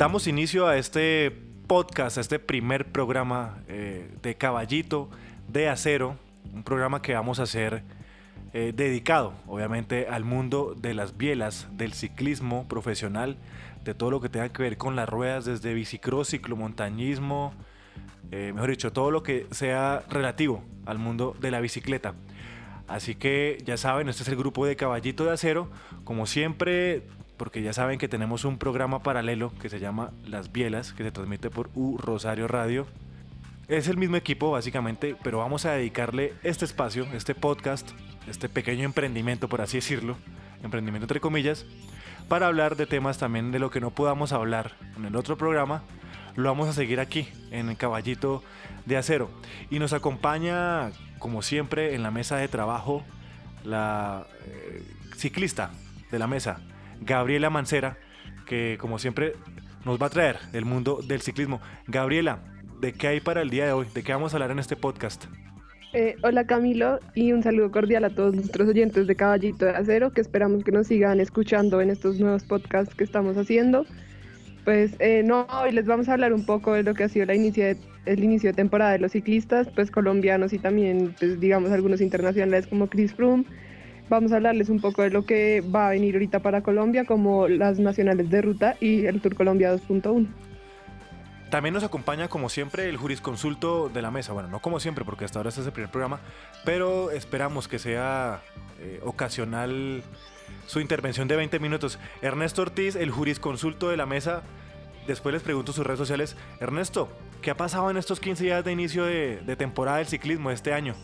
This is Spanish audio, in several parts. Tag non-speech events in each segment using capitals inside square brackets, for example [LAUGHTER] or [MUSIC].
Damos inicio a este podcast, a este primer programa eh, de Caballito de Acero, un programa que vamos a hacer eh, dedicado, obviamente, al mundo de las bielas, del ciclismo profesional, de todo lo que tenga que ver con las ruedas, desde bicicross, ciclomontañismo, eh, mejor dicho, todo lo que sea relativo al mundo de la bicicleta. Así que ya saben, este es el grupo de Caballito de Acero. Como siempre, porque ya saben que tenemos un programa paralelo que se llama Las Bielas, que se transmite por U Rosario Radio. Es el mismo equipo básicamente, pero vamos a dedicarle este espacio, este podcast, este pequeño emprendimiento, por así decirlo, emprendimiento entre comillas, para hablar de temas también de lo que no podamos hablar en el otro programa, lo vamos a seguir aquí, en el Caballito de Acero. Y nos acompaña, como siempre, en la mesa de trabajo, la eh, ciclista de la mesa, Gabriela Mancera, que como siempre nos va a traer el mundo del ciclismo. Gabriela, ¿de qué hay para el día de hoy? ¿De qué vamos a hablar en este podcast? Eh, hola Camilo y un saludo cordial a todos nuestros oyentes de Caballito de Acero que esperamos que nos sigan escuchando en estos nuevos podcasts que estamos haciendo. Pues eh, no, hoy les vamos a hablar un poco de lo que ha sido la inicio de, el inicio de temporada de los ciclistas, pues colombianos y también, pues, digamos, algunos internacionales como Chris Froome. Vamos a hablarles un poco de lo que va a venir ahorita para Colombia, como las nacionales de ruta y el Tour Colombia 2.1. También nos acompaña, como siempre, el jurisconsulto de la mesa. Bueno, no como siempre, porque hasta ahora este es el primer programa, pero esperamos que sea eh, ocasional su intervención de 20 minutos. Ernesto Ortiz, el jurisconsulto de la mesa. Después les pregunto sus redes sociales. Ernesto, ¿qué ha pasado en estos 15 días de inicio de, de temporada del ciclismo este año?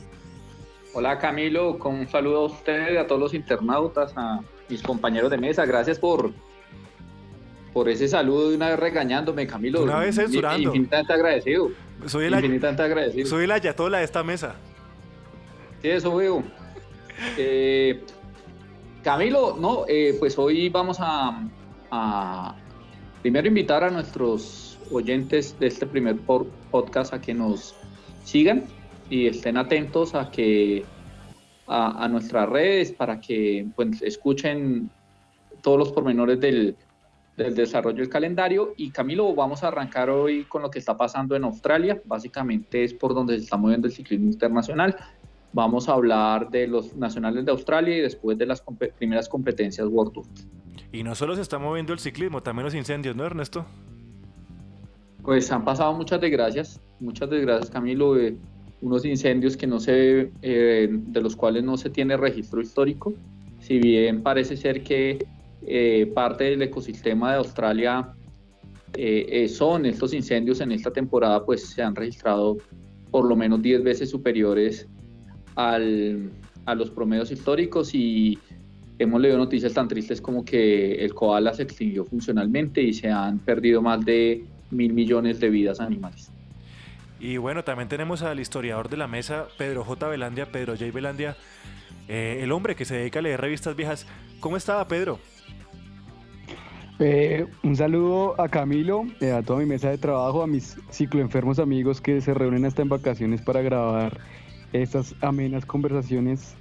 Hola Camilo, con un saludo a ustedes, a todos los internautas, a mis compañeros de mesa. Gracias por, por ese saludo de una vez regañándome, Camilo. Una vez censurando. Infinitamente agradecido. Soy el, Infinitamente agradecido. soy el ayatola de esta mesa. Sí, eso veo. [LAUGHS] Eh, Camilo, no, eh, pues hoy vamos a, a primero invitar a nuestros oyentes de este primer podcast a que nos sigan y estén atentos a que a, a nuestras redes para que pues, escuchen todos los pormenores del, del desarrollo del calendario. Y Camilo, vamos a arrancar hoy con lo que está pasando en Australia. Básicamente es por donde se está moviendo el ciclismo internacional. Vamos a hablar de los nacionales de Australia y después de las primeras competencias World Tour. Y no solo se está moviendo el ciclismo, también los incendios, ¿no, Ernesto? Pues han pasado muchas desgracias, muchas desgracias, Camilo, eh, unos incendios que no se, eh, de los cuales no se tiene registro histórico. Si bien parece ser que eh, parte del ecosistema de Australia eh, eh, son estos incendios en esta temporada, pues se han registrado por lo menos 10 veces superiores al, a los promedios históricos y hemos leído noticias tan tristes como que el koala se extinguió funcionalmente y se han perdido más de mil millones de vidas animales. Y bueno, también tenemos al historiador de la mesa, Pedro J. Velandia, Pedro J. Velandia, eh, el hombre que se dedica a leer revistas viejas. ¿Cómo estaba, Pedro? Eh, un saludo a Camilo, eh, a toda mi mesa de trabajo, a mis cicloenfermos amigos que se reúnen hasta en vacaciones para grabar estas amenas conversaciones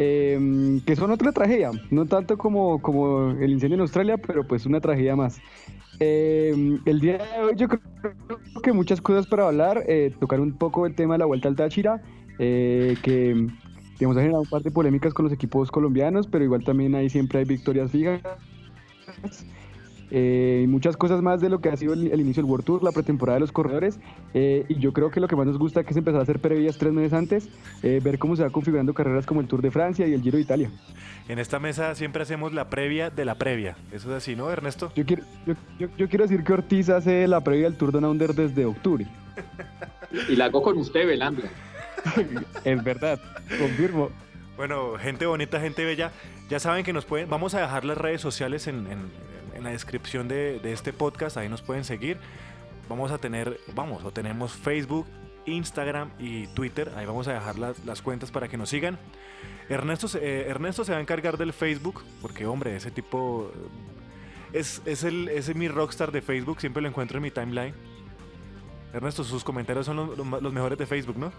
eh, que son otra tragedia, no tanto como, como el incendio en Australia, pero pues una tragedia más. Eh, el día de hoy yo creo que muchas cosas para hablar, eh, tocar un poco el tema de la Vuelta al Táchira, eh, que digamos, ha generado un par de polémicas con los equipos colombianos, pero igual también ahí siempre hay victorias fijas. Eh, y muchas cosas más de lo que ha sido el, el inicio del World Tour, la pretemporada de los corredores. eh, y yo creo que lo que más nos gusta que es empezar a hacer previas tres meses antes, eh, ver cómo se va configurando carreras como el Tour de Francia y el Giro de Italia. En esta mesa siempre hacemos la previa de la previa. Eso es así, ¿no, Ernesto? Yo quiero, yo, yo- yo quiero decir que Ortiz hace la previa del Tour Down Under desde octubre. Y la hago con usted, Velandia. [LAUGHS] Es verdad, confirmo. Bueno, gente bonita, gente bella, ya saben que nos pueden, vamos a dejar las redes sociales en, en- en la descripción de, de este podcast, ahí nos pueden seguir. Vamos a tener, vamos, o tenemos Facebook, Instagram y Twitter, ahí vamos a dejar las, las cuentas para que nos sigan. Ernesto, se- eh, Ernesto se va a encargar del Facebook, porque hombre, ese tipo es, es, el, es mi rockstar de Facebook, siempre lo encuentro en mi timeline. Ernesto, sus comentarios son los, los ma- los mejores de Facebook, ¿no?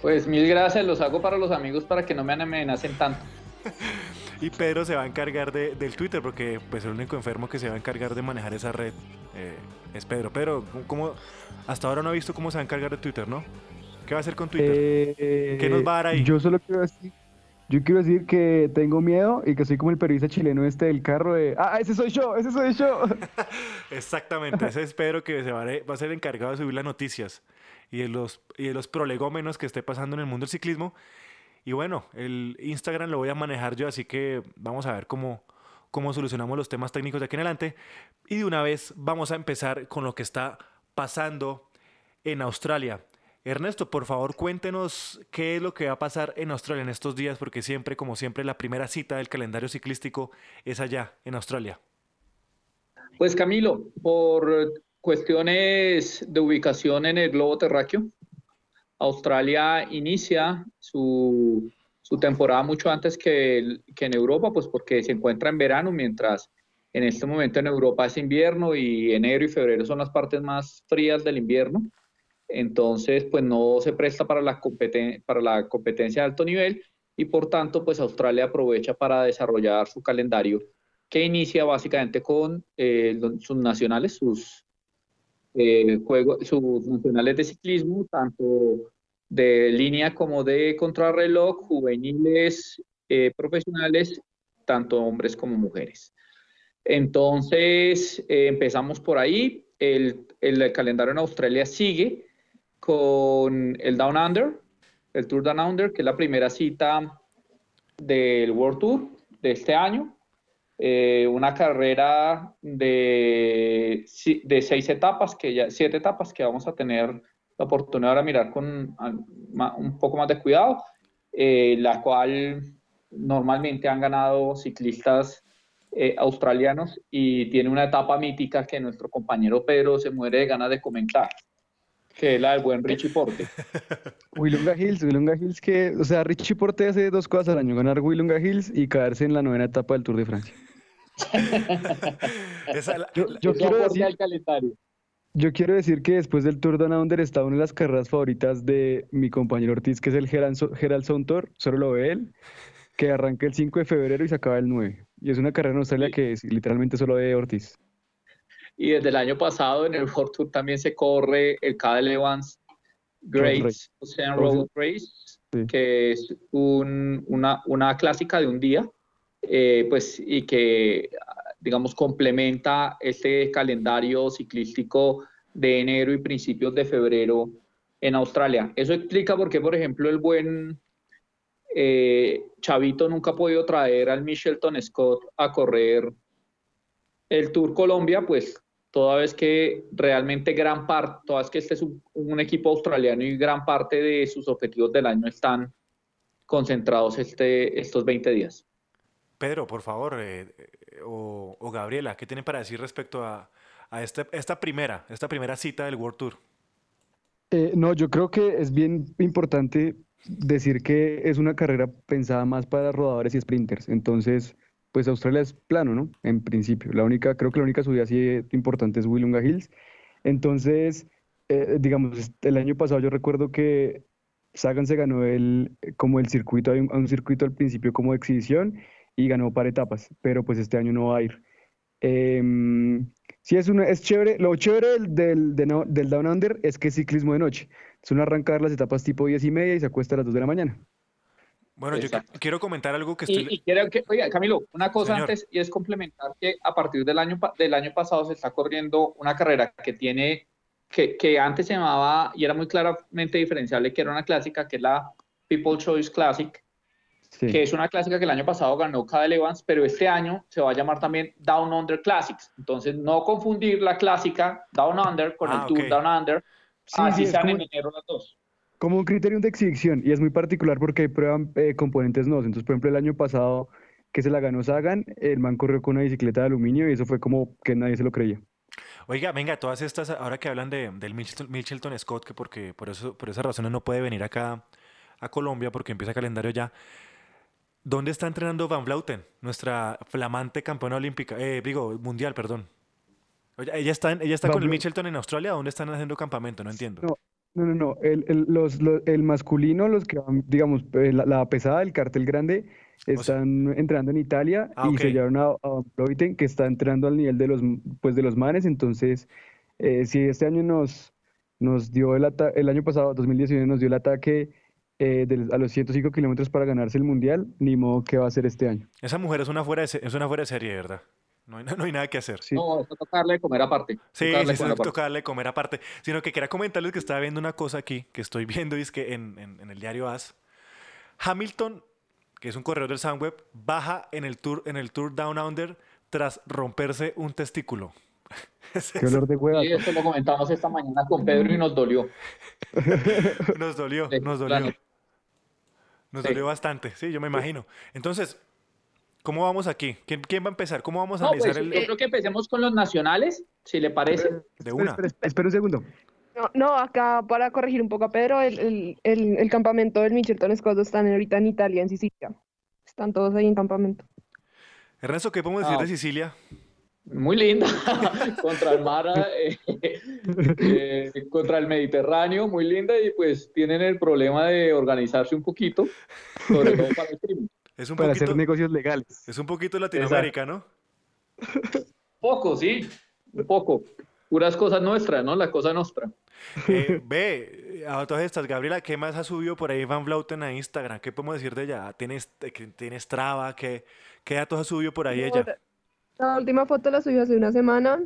Pues mil gracias, los hago para los amigos para que no me amenacen tanto. [LAUGHS] Y Pedro se va a encargar de, del Twitter, porque pues el único enfermo que se va a encargar de manejar esa red eh, es Pedro. Pero, ¿cómo, hasta ahora no ha visto cómo se va a encargar de Twitter, ¿no? ¿Qué va a hacer con Twitter? Eh, ¿Qué nos va a dar ahí? Yo solo quiero decir, yo quiero decir que tengo miedo y que soy como el periodista chileno este del carro de, ah, ese soy yo, ese soy yo. [LAUGHS] Exactamente, ese es Pedro que se va, a, va a ser encargado de subir las noticias y de los, y de los prolegómenos que esté pasando en el mundo del ciclismo. Y bueno, el Instagram lo voy a manejar yo, así que vamos a ver cómo, cómo solucionamos los temas técnicos de aquí en adelante. Y de una vez vamos a empezar con lo que está pasando en Australia. Ernesto, por favor, cuéntenos qué es lo que va a pasar en Australia en estos días, porque siempre, como siempre, la primera cita del calendario ciclístico es allá, en Australia. Pues Camilo, por cuestiones de ubicación en el globo terráqueo, Australia inicia su, temporada mucho antes que, que, en Europa, pues porque se encuentra en verano, mientras en este momento en Europa es invierno y enero y febrero son las partes más frías del invierno. Entonces pues no se presta para la, para la competencia de alto nivel y por tanto pues Australia aprovecha para desarrollar su calendario que inicia básicamente con eh, sus nacionales, sus, eh, juegos, sus nacionales de ciclismo, tanto de línea como de contrarreloj, juveniles, eh, profesionales, tanto hombres como mujeres. Entonces, empezamos por ahí. El, el, calendario en Australia sigue con el Down Under, el Tour Down Under, que es la primera cita del World Tour de este año. Eh, una carrera de, de, seis etapas, que ya, siete etapas que vamos a tener la oportunidad de mirar con un poco más de cuidado, eh, la cual normalmente han ganado ciclistas eh, australianos y tiene una etapa mítica que nuestro compañero Pedro se muere de ganas de comentar que es la del buen Richie Porte. [LAUGHS] Willunga Hills, Willunga Hills que, o sea, Richie Porte hace dos cosas al año, ganar Willunga Hills y caerse en la novena etapa del Tour de Francia. [LAUGHS] yo, quiero decir, yo quiero decir que después del Tour Down Under está una de las carreras favoritas de mi compañero Ortiz, que es el Gerald Sound Tour, solo lo ve él, que arranca el 5 de febrero y se acaba el 9. Y es una carrera en Australia que es, literalmente solo ve Ortiz. Y desde el año pasado en el World Tour también se corre el Cadel Evans Great Ocean Road Race, que es una, una, clásica de un día, eh, pues, y que, digamos, complementa este calendario ciclístico de enero y principios de febrero en Australia. Eso explica por qué, por ejemplo, el buen eh, Chavito nunca ha podido traer al Michelton Scott a correr el Tour Colombia, pues toda vez que realmente gran parte, toda vez que este es un, equipo australiano y gran parte de sus objetivos del año están concentrados este, estos 20 días. Pedro, por favor, eh, o, Gabriela, ¿qué tienen para decir respecto a, este, esta primera, esta primera cita del World Tour? Eh, no, yo creo que es bien importante decir que es una carrera pensada más para rodadores y sprinters. Entonces, pues Australia es plano, ¿no? En principio. La única, creo que la única subida así importante es Willunga Hills. Entonces, eh, digamos, el año pasado yo recuerdo que Sagan se ganó el, como el circuito, hay un, circuito al principio como exhibición y ganó para etapas, pero pues este año no va a ir. Eh, sí, es, una, es chévere. Lo chévere del, del, del Down Under es que es ciclismo de noche. Es una arrancar las etapas tipo 10 y media y se acuesta a las 2 de la mañana. Bueno, yo quiero comentar algo que estoy... Y, quiero que, oiga, Camilo, una cosa antes y es complementar que a partir del año, del año pasado se está corriendo una carrera que tiene, que, que antes se llamaba, y era muy claramente diferenciable, que era una clásica, que es la People Choice Classic, que es una clásica que el año pasado ganó Cadel Evans, pero este año se va a llamar también Down Under Classics. Entonces, no confundir la clásica Down Under con el ah, Tour Down Under, sí, así sean en enero las dos como un criterio de exhibición y es muy particular porque hay prueban eh, componentes nuevos. Entonces, por ejemplo, el año pasado que se la ganó Sagan, el man corrió con una bicicleta de aluminio y eso fue como que nadie se lo creía. Oiga, venga, todas estas, ahora que hablan de, del Mitchelton, Scott, que porque por, eso, por esas razones no puede venir acá a Colombia porque empieza calendario ya. ¿Dónde está entrenando Van Vleuten, nuestra flamante campeona olímpica? Eh, digo, mundial, perdón. ella está, ella está con el Mitchelton en Australia. ¿Dónde están haciendo campamento? No entiendo. No, No, no, no. El, el, los, lo- el masculino, los que van, digamos, eh, la, la pesada, el cartel grande, están entrenando en Italia Ah, y se llevaron a, a Vleuten, que está entrando al nivel de los, pues, de los manes. Entonces, eh, si este año nos, nos dio el ata- el año pasado, 2019, nos dio el ataque eh, a los 105 kilómetros para ganarse el mundial, ni modo que va a ser este año. Esa mujer es una fuera de, es una fuera de serie, ¿verdad? No hay, na- [LAUGHS] no hay nada que hacer. Sí. No, eso tocarle de comer aparte. Sí, tocarle comer aparte. toca darle comer aparte. Sino que quería comentarles que estaba viendo una cosa aquí, que estoy viendo y es que en, en- en el diario AS, Hamilton, que es un corredor del Sunweb, baja en el Tour, en el tour Down Under tras romperse un testículo. [LAUGHS] Es- Qué olor de hueva. Sí, esto lo comentamos esta mañana con Pedro y nos dolió. [LAUGHS] Nos dolió, nos dolió. Nos Sí. dolió bastante, sí, yo me imagino. Entonces, ¿cómo vamos aquí? ¿Quién, quién va a empezar? ¿Cómo vamos a No, pues, analizar el yo creo que empecemos con los nacionales, si le parece. de una? espera, espera, espera un segundo. No, no, acá para corregir un poco a Pedro, el, el, el, el campamento del Mitchelton Scott están ahorita en Italia, en Sicilia. Están todos ahí en campamento. Ernesto, ¿qué podemos decir Ah. de Sicilia? Muy linda, [LAUGHS] contra el mar, eh, eh, contra el Mediterráneo, muy linda y pues tienen el problema de organizarse un poquito, sobre todo para el crimen. Es un Para poquito, hacer negocios legales. es un poquito Latinoamérica, ¿no? Poco, sí, un poco. Puras cosas nuestras, ¿no? La cosa nuestra. Eh, ve, a todas estas, Gabriela, ¿qué más ha subido por ahí Van Vleuten a Instagram? ¿Qué podemos decir de ella? ¿Tienes, que tienes Strava? ¿Qué, ¿Qué datos ha subido por ahí No, ella? La- última foto la subió hace una semana,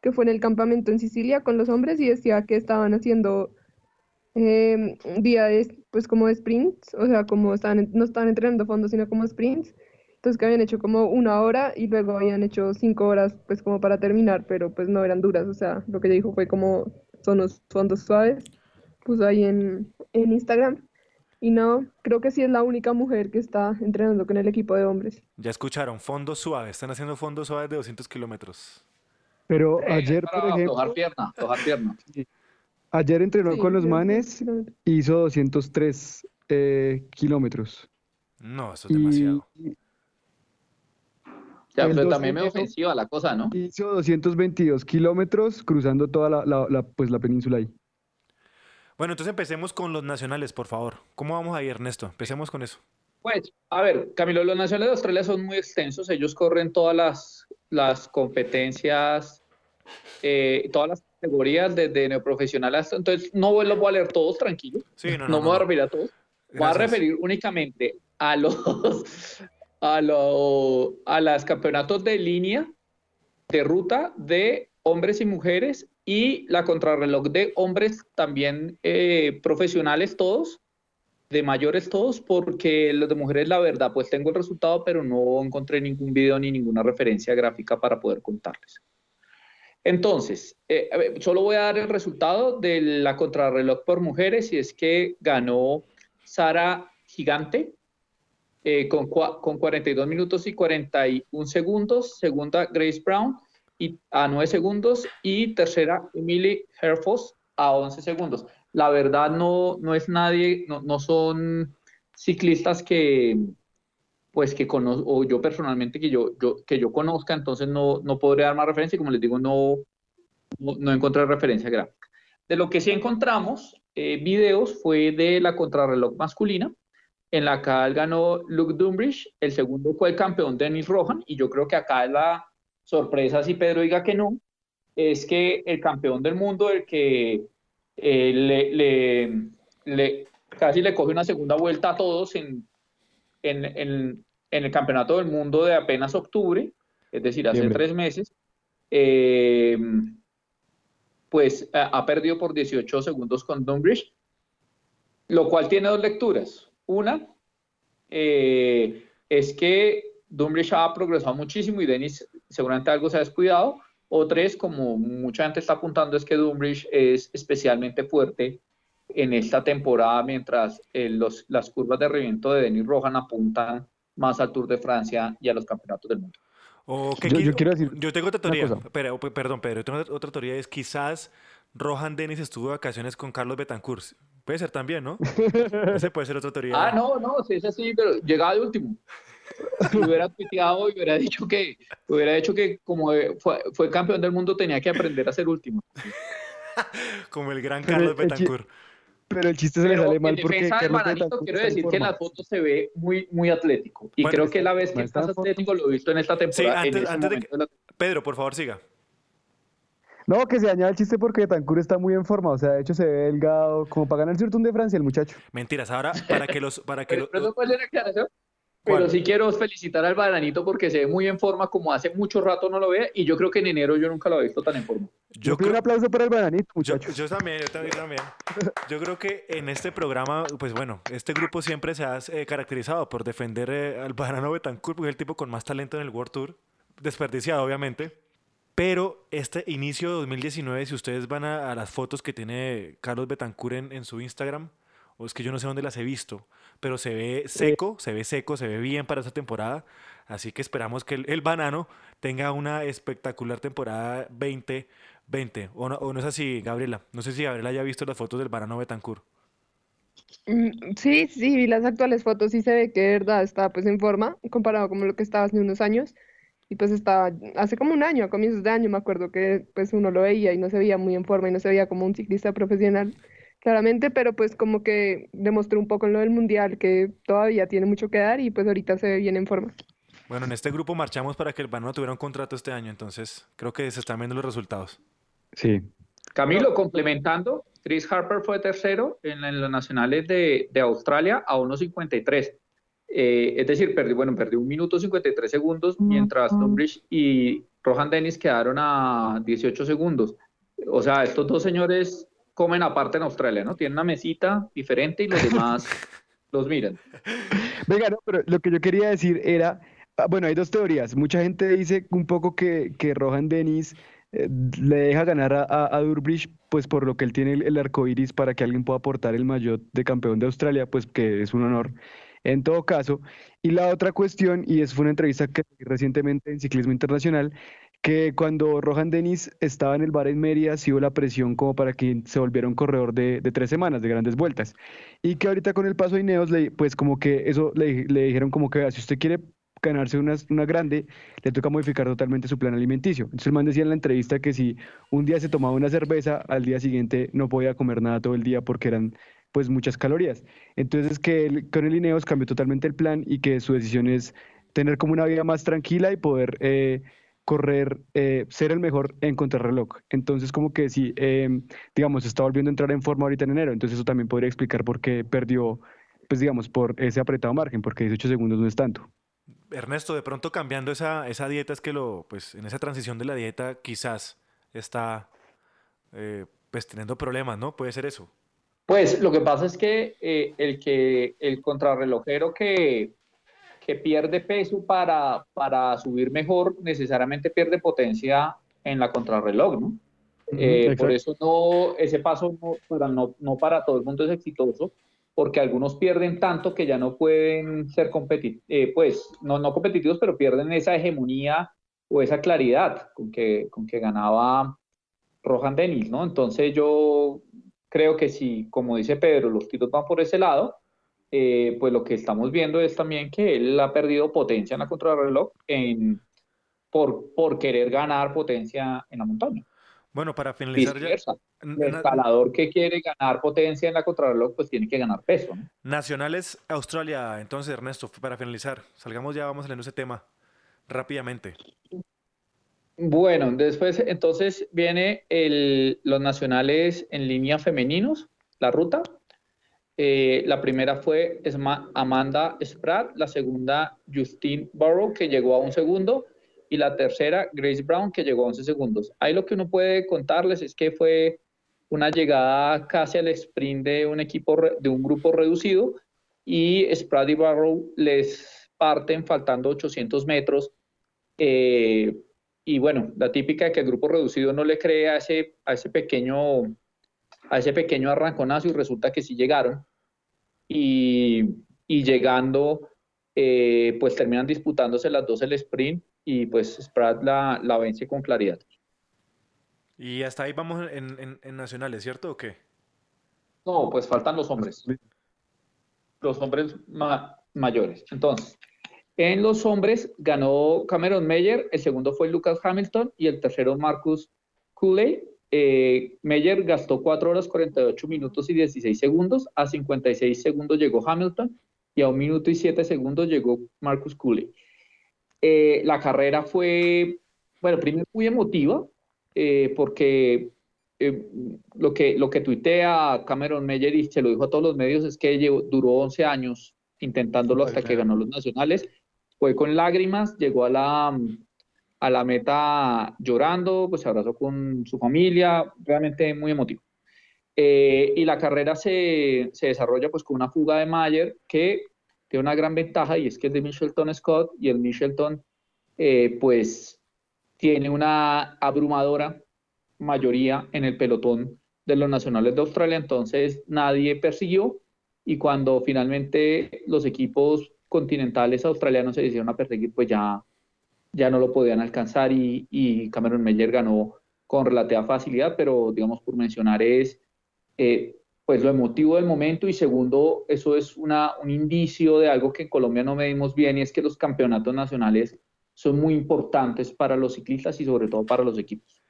que fue en el campamento en Sicilia con los hombres y decía que estaban haciendo eh, pues como de sprints, o sea, como estaban, no estaban entrenando fondo, sino como sprints. Entonces que habían hecho como una hora y luego habían hecho cinco horas, pues como para terminar, pero pues no eran duras, o sea, lo que ella dijo fue como son los fondos suaves, puso ahí en, en Instagram. Y no, creo que sí es la única mujer que está entrenando con el equipo de hombres. Ya escucharon, fondos suaves. Están haciendo fondos suaves de 200 kilómetros. Pero Eh, ayer, para por ejemplo, aflojar pierna, aflojar pierna. ayer entrenó Sí, con los manes, hizo 203 eh, kilómetros. No, eso es Y demasiado. Ya, pero 2 también me ofensiva la cosa, ¿no? hizo 222 kilómetros cruzando toda la, la- la, pues, la península ahí. Bueno, entonces empecemos con los nacionales, por favor. ¿Cómo vamos ahí, Ernesto? Empecemos con eso. Pues, a ver, Camilo, los nacionales de Australia son muy extensos, ellos corren todas las, las competencias, eh, todas las categorías desde neoprofesional hasta, entonces no los voy a leer todos, tranquilo, Sí, no, no, no. me voy a referir a todos, voy a referir únicamente a los, [LAUGHS] a los, a las campeonatos de línea, de ruta de hombres y mujeres y la contrarreloj de hombres también eh, profesionales todos, de mayores todos, porque los de mujeres, la verdad, pues tengo el resultado, pero no encontré ningún video ni ninguna referencia gráfica para poder contarles. Entonces, eh, solo voy a dar el resultado de la contrarreloj por mujeres y es que ganó Sara Gigante eh, con, con 42 minutos y 41 segundos, segunda Grace Brown y, a 9 segundos y tercera Emily Herfos a 11 segundos. La verdad no, no es nadie, no, no son ciclistas que pues que conozco, o yo personalmente que yo, yo, que yo conozca, entonces no, no podré dar más referencia y como les digo, no, no, no encontré referencia gráfica. De lo que sí encontramos eh, videos fue de la contrarreloj masculina, en la cual ganó Luke Dumbridge, el segundo fue el campeón Dennis Rohan, y yo creo que acá es la sorpresa, si Pedro diga que no, es que el campeón del mundo, el que eh, le, le- le- casi le coge una segunda vuelta a todos en, en, en- en el campeonato del mundo de apenas octubre, es decir, hace Siempre. tres meses, eh, pues ha, ha perdido por 18 segundos con Dumbridge, lo cual tiene dos lecturas. Una eh, es que Dumbridge ha progresado muchísimo y Dennis seguramente algo se ha descuidado. O tres, como mucha gente está apuntando, es que Dumbridge es especialmente fuerte en esta temporada, mientras eh, los, las curvas de reviento de Denis Rohan apuntan más al Tour de Francia y a los campeonatos del mundo. O que Yo- yo quiero decir yo tengo otra teoría. Pero, pe- perdón, Pedro. yo tengo otra- otra teoría es quizás Rohan Dennis estuvo de vacaciones con Carlos Betancourt. Puede ser también, ¿no? [LAUGHS] Ese puede ser otra teoría. Ah, no, no, sí, es así, pero llegaba de último. Si hubiera tuiteado y hubiera dicho que, hubiera dicho que como eh, fue, fue campeón del mundo tenía que aprender a ser último. [LAUGHS] Como el gran Carlos Betancourt. pero el chiste se le sale mal porque Carlos Bananito, quiero decir que en las fotos se ve muy, muy atlético. Y creo que la vez que está atlético lo he visto en esta temporada. Sí, antes, de que... Pedro, por favor, siga. No, que se dañaba el chiste porque Betancourt está muy en forma, o sea, de hecho se ve delgado, como para ganar el Tour de Francia el muchacho. Mentiras, ahora para que los... Para que [LAUGHS] pero, sí quiero felicitar al Bananito porque se ve muy en forma, como hace mucho rato no lo ve, y yo creo que en enero yo nunca lo he visto tan en forma. Yo, creo un aplauso para el Bananito, muchachos. Yo, también, yo también, también. Yo creo que en este programa, pues bueno, este grupo siempre se ha eh, caracterizado por defender eh, al Banano Betancourt, porque es el tipo con más talento en el World Tour, desperdiciado obviamente, pero este inicio de 2019, si ustedes van a, las fotos que tiene Carlos Betancourt en, su Instagram, o es que yo no sé dónde las he visto, pero se ve seco, se ve seco, se ve bien para esta temporada. Así que esperamos que el, banano tenga una espectacular temporada 2020. ¿O no, ¿O no es así, Gabriela? No sé si Gabriela haya visto las fotos del banano Betancourt. Mm, sí, sí, vi las actuales fotos y se ve que de verdad está pues en forma comparado con lo que estaba hace unos años. Y pues estaba, hace como un año, a comienzos de año, me acuerdo que pues uno lo veía y no se veía muy en forma y no se veía como un ciclista profesional, claramente, pero pues como que demostró un poco en lo del mundial que todavía tiene mucho que dar y pues ahorita se ve bien en forma. Bueno, en este grupo marchamos para que el Banano tuviera un contrato este año, entonces creo que se están viendo los resultados. Sí. Camilo, complementando, Chris Harper fue tercero en, los nacionales de, de Australia a 1.53. Eh, es decir, perdió, bueno, perdió un minuto 53 segundos, mientras Dunbridge y Rohan Dennis quedaron a 18 segundos. O sea, estos dos señores comen aparte en Australia, ¿no? Tienen una mesita diferente y los demás [LAUGHS] los miran. Venga, no, pero lo que yo quería decir era, ah, bueno, hay dos teorías. Mucha gente dice un poco que, que Rohan Dennis eh, le deja ganar a, a, pues por lo que él tiene el, el arco iris para que alguien pueda aportar el maillot de campeón de Australia, pues que es un honor en todo caso. Y la otra cuestión, y es fue una entrevista que recientemente en Ciclismo Internacional, que cuando Rohan Dennis estaba en el bar en Mérida, sí hubo la presión como para que se volviera un corredor de, tres semanas, de grandes vueltas. Y que ahorita con el paso de Ineos, le, pues como que eso le, dijeron como que si usted quiere ganarse una, una, grande, le toca modificar totalmente su plan alimenticio. Entonces el man decía en la entrevista que si un día se tomaba una cerveza, al día siguiente no podía comer nada todo el día porque eran pues muchas calorías. Entonces que con el Ineos cambió totalmente el plan y que su decisión es tener como una vida más tranquila y poder eh, correr, eh, ser el mejor en contrarreloj. Entonces como que sí, em, digamos, está volviendo a entrar en forma ahorita en enero, entonces eso también podría explicar por qué perdió, pues digamos, por ese apretado margen, porque 18 segundos no es tanto. Ernesto, de pronto cambiando esa, esa dieta es que lo, pues en esa transición de la dieta quizás está eh, pues teniendo problemas, ¿no? Puede ser eso. Pues lo que pasa es que eh, el que el contrarrelojero que, que pierde peso para, para subir mejor necesariamente pierde potencia en la contrarreloj, ¿no? Eh, por eso no, ese paso no para, no, no para todo el mundo es exitoso, porque algunos pierden tanto que ya no pueden ser competitivos, eh, pues no, no competitivos, pero pierden esa hegemonía o esa claridad con que, con que ganaba Rohan Dennis, ¿no? Entonces yo creo que si, como dice Pedro, los tiros van por ese lado, eh, pues lo que estamos viendo es también que él ha perdido potencia en la contrarreloj en, por, por querer ganar potencia en la montaña. Bueno, para finalizar ya... El escalador que quiere ganar potencia en la contrarreloj, pues tiene que ganar peso. Nacionales Australia, entonces Ernesto, para finalizar, salgamos ya, vamos a leer ese tema rápidamente. Bueno, después entonces viene el, los nacionales en línea femeninos, la ruta. Eh, la primera fue Amanda Spratt, la segunda Justine Burrow, que llegó a un segundo, y la tercera Grace Brown, que llegó a 11 segundos. Ahí lo que uno puede contarles es que fue una llegada casi al sprint de un equipo, de un grupo reducido, y Spratt y Burrow les parten faltando 800 metros. Eh, y bueno, la típica de que el grupo reducido no le cree a ese, a ese pequeño a ese pequeño arranconazo y resulta que sí llegaron y, y llegando eh, pues terminan disputándose las dos el sprint y pues Spratt la, la vence con claridad. Y hasta ahí vamos en, en, en, nacionales, ¿cierto o qué? No, pues faltan los hombres. Los hombres mayores. Entonces, en los hombres ganó Cameron Meyer, el segundo fue Lucas Hamilton y el tercero Marcus Cooley. Eh, Meyer gastó 4 horas 48 minutos y 16 segundos, a 56 segundos llegó Hamilton y a un minuto y 7 segundos llegó Marcus Cooley. Eh, la carrera fue, bueno, primero muy emotiva, eh, porque lo, que, lo que tuitea Cameron Meyer y se lo dijo a todos los medios es que duró 11 años intentándolo hasta que ganó los nacionales. Fue con lágrimas, llegó a la, a la meta llorando, pues se abrazó con su familia, realmente muy emotivo. Eh, y la carrera se, se, desarrolla pues con una fuga de Mayer que tiene una gran ventaja y es que es de Michelton Scott y el Michelton eh, pues tiene una abrumadora mayoría en el pelotón de los nacionales de Australia, entonces nadie persiguió y cuando finalmente los equipos continentales australianos se hicieron a perseguir, pues ya ya no lo podían alcanzar y, Cameron Meyer ganó con relativa facilidad, pero digamos por mencionar es eh, pues lo emotivo del momento y segundo, eso es una, un indicio de algo que en Colombia no medimos bien y es que los campeonatos nacionales son muy importantes para los ciclistas y sobre todo para los equipos.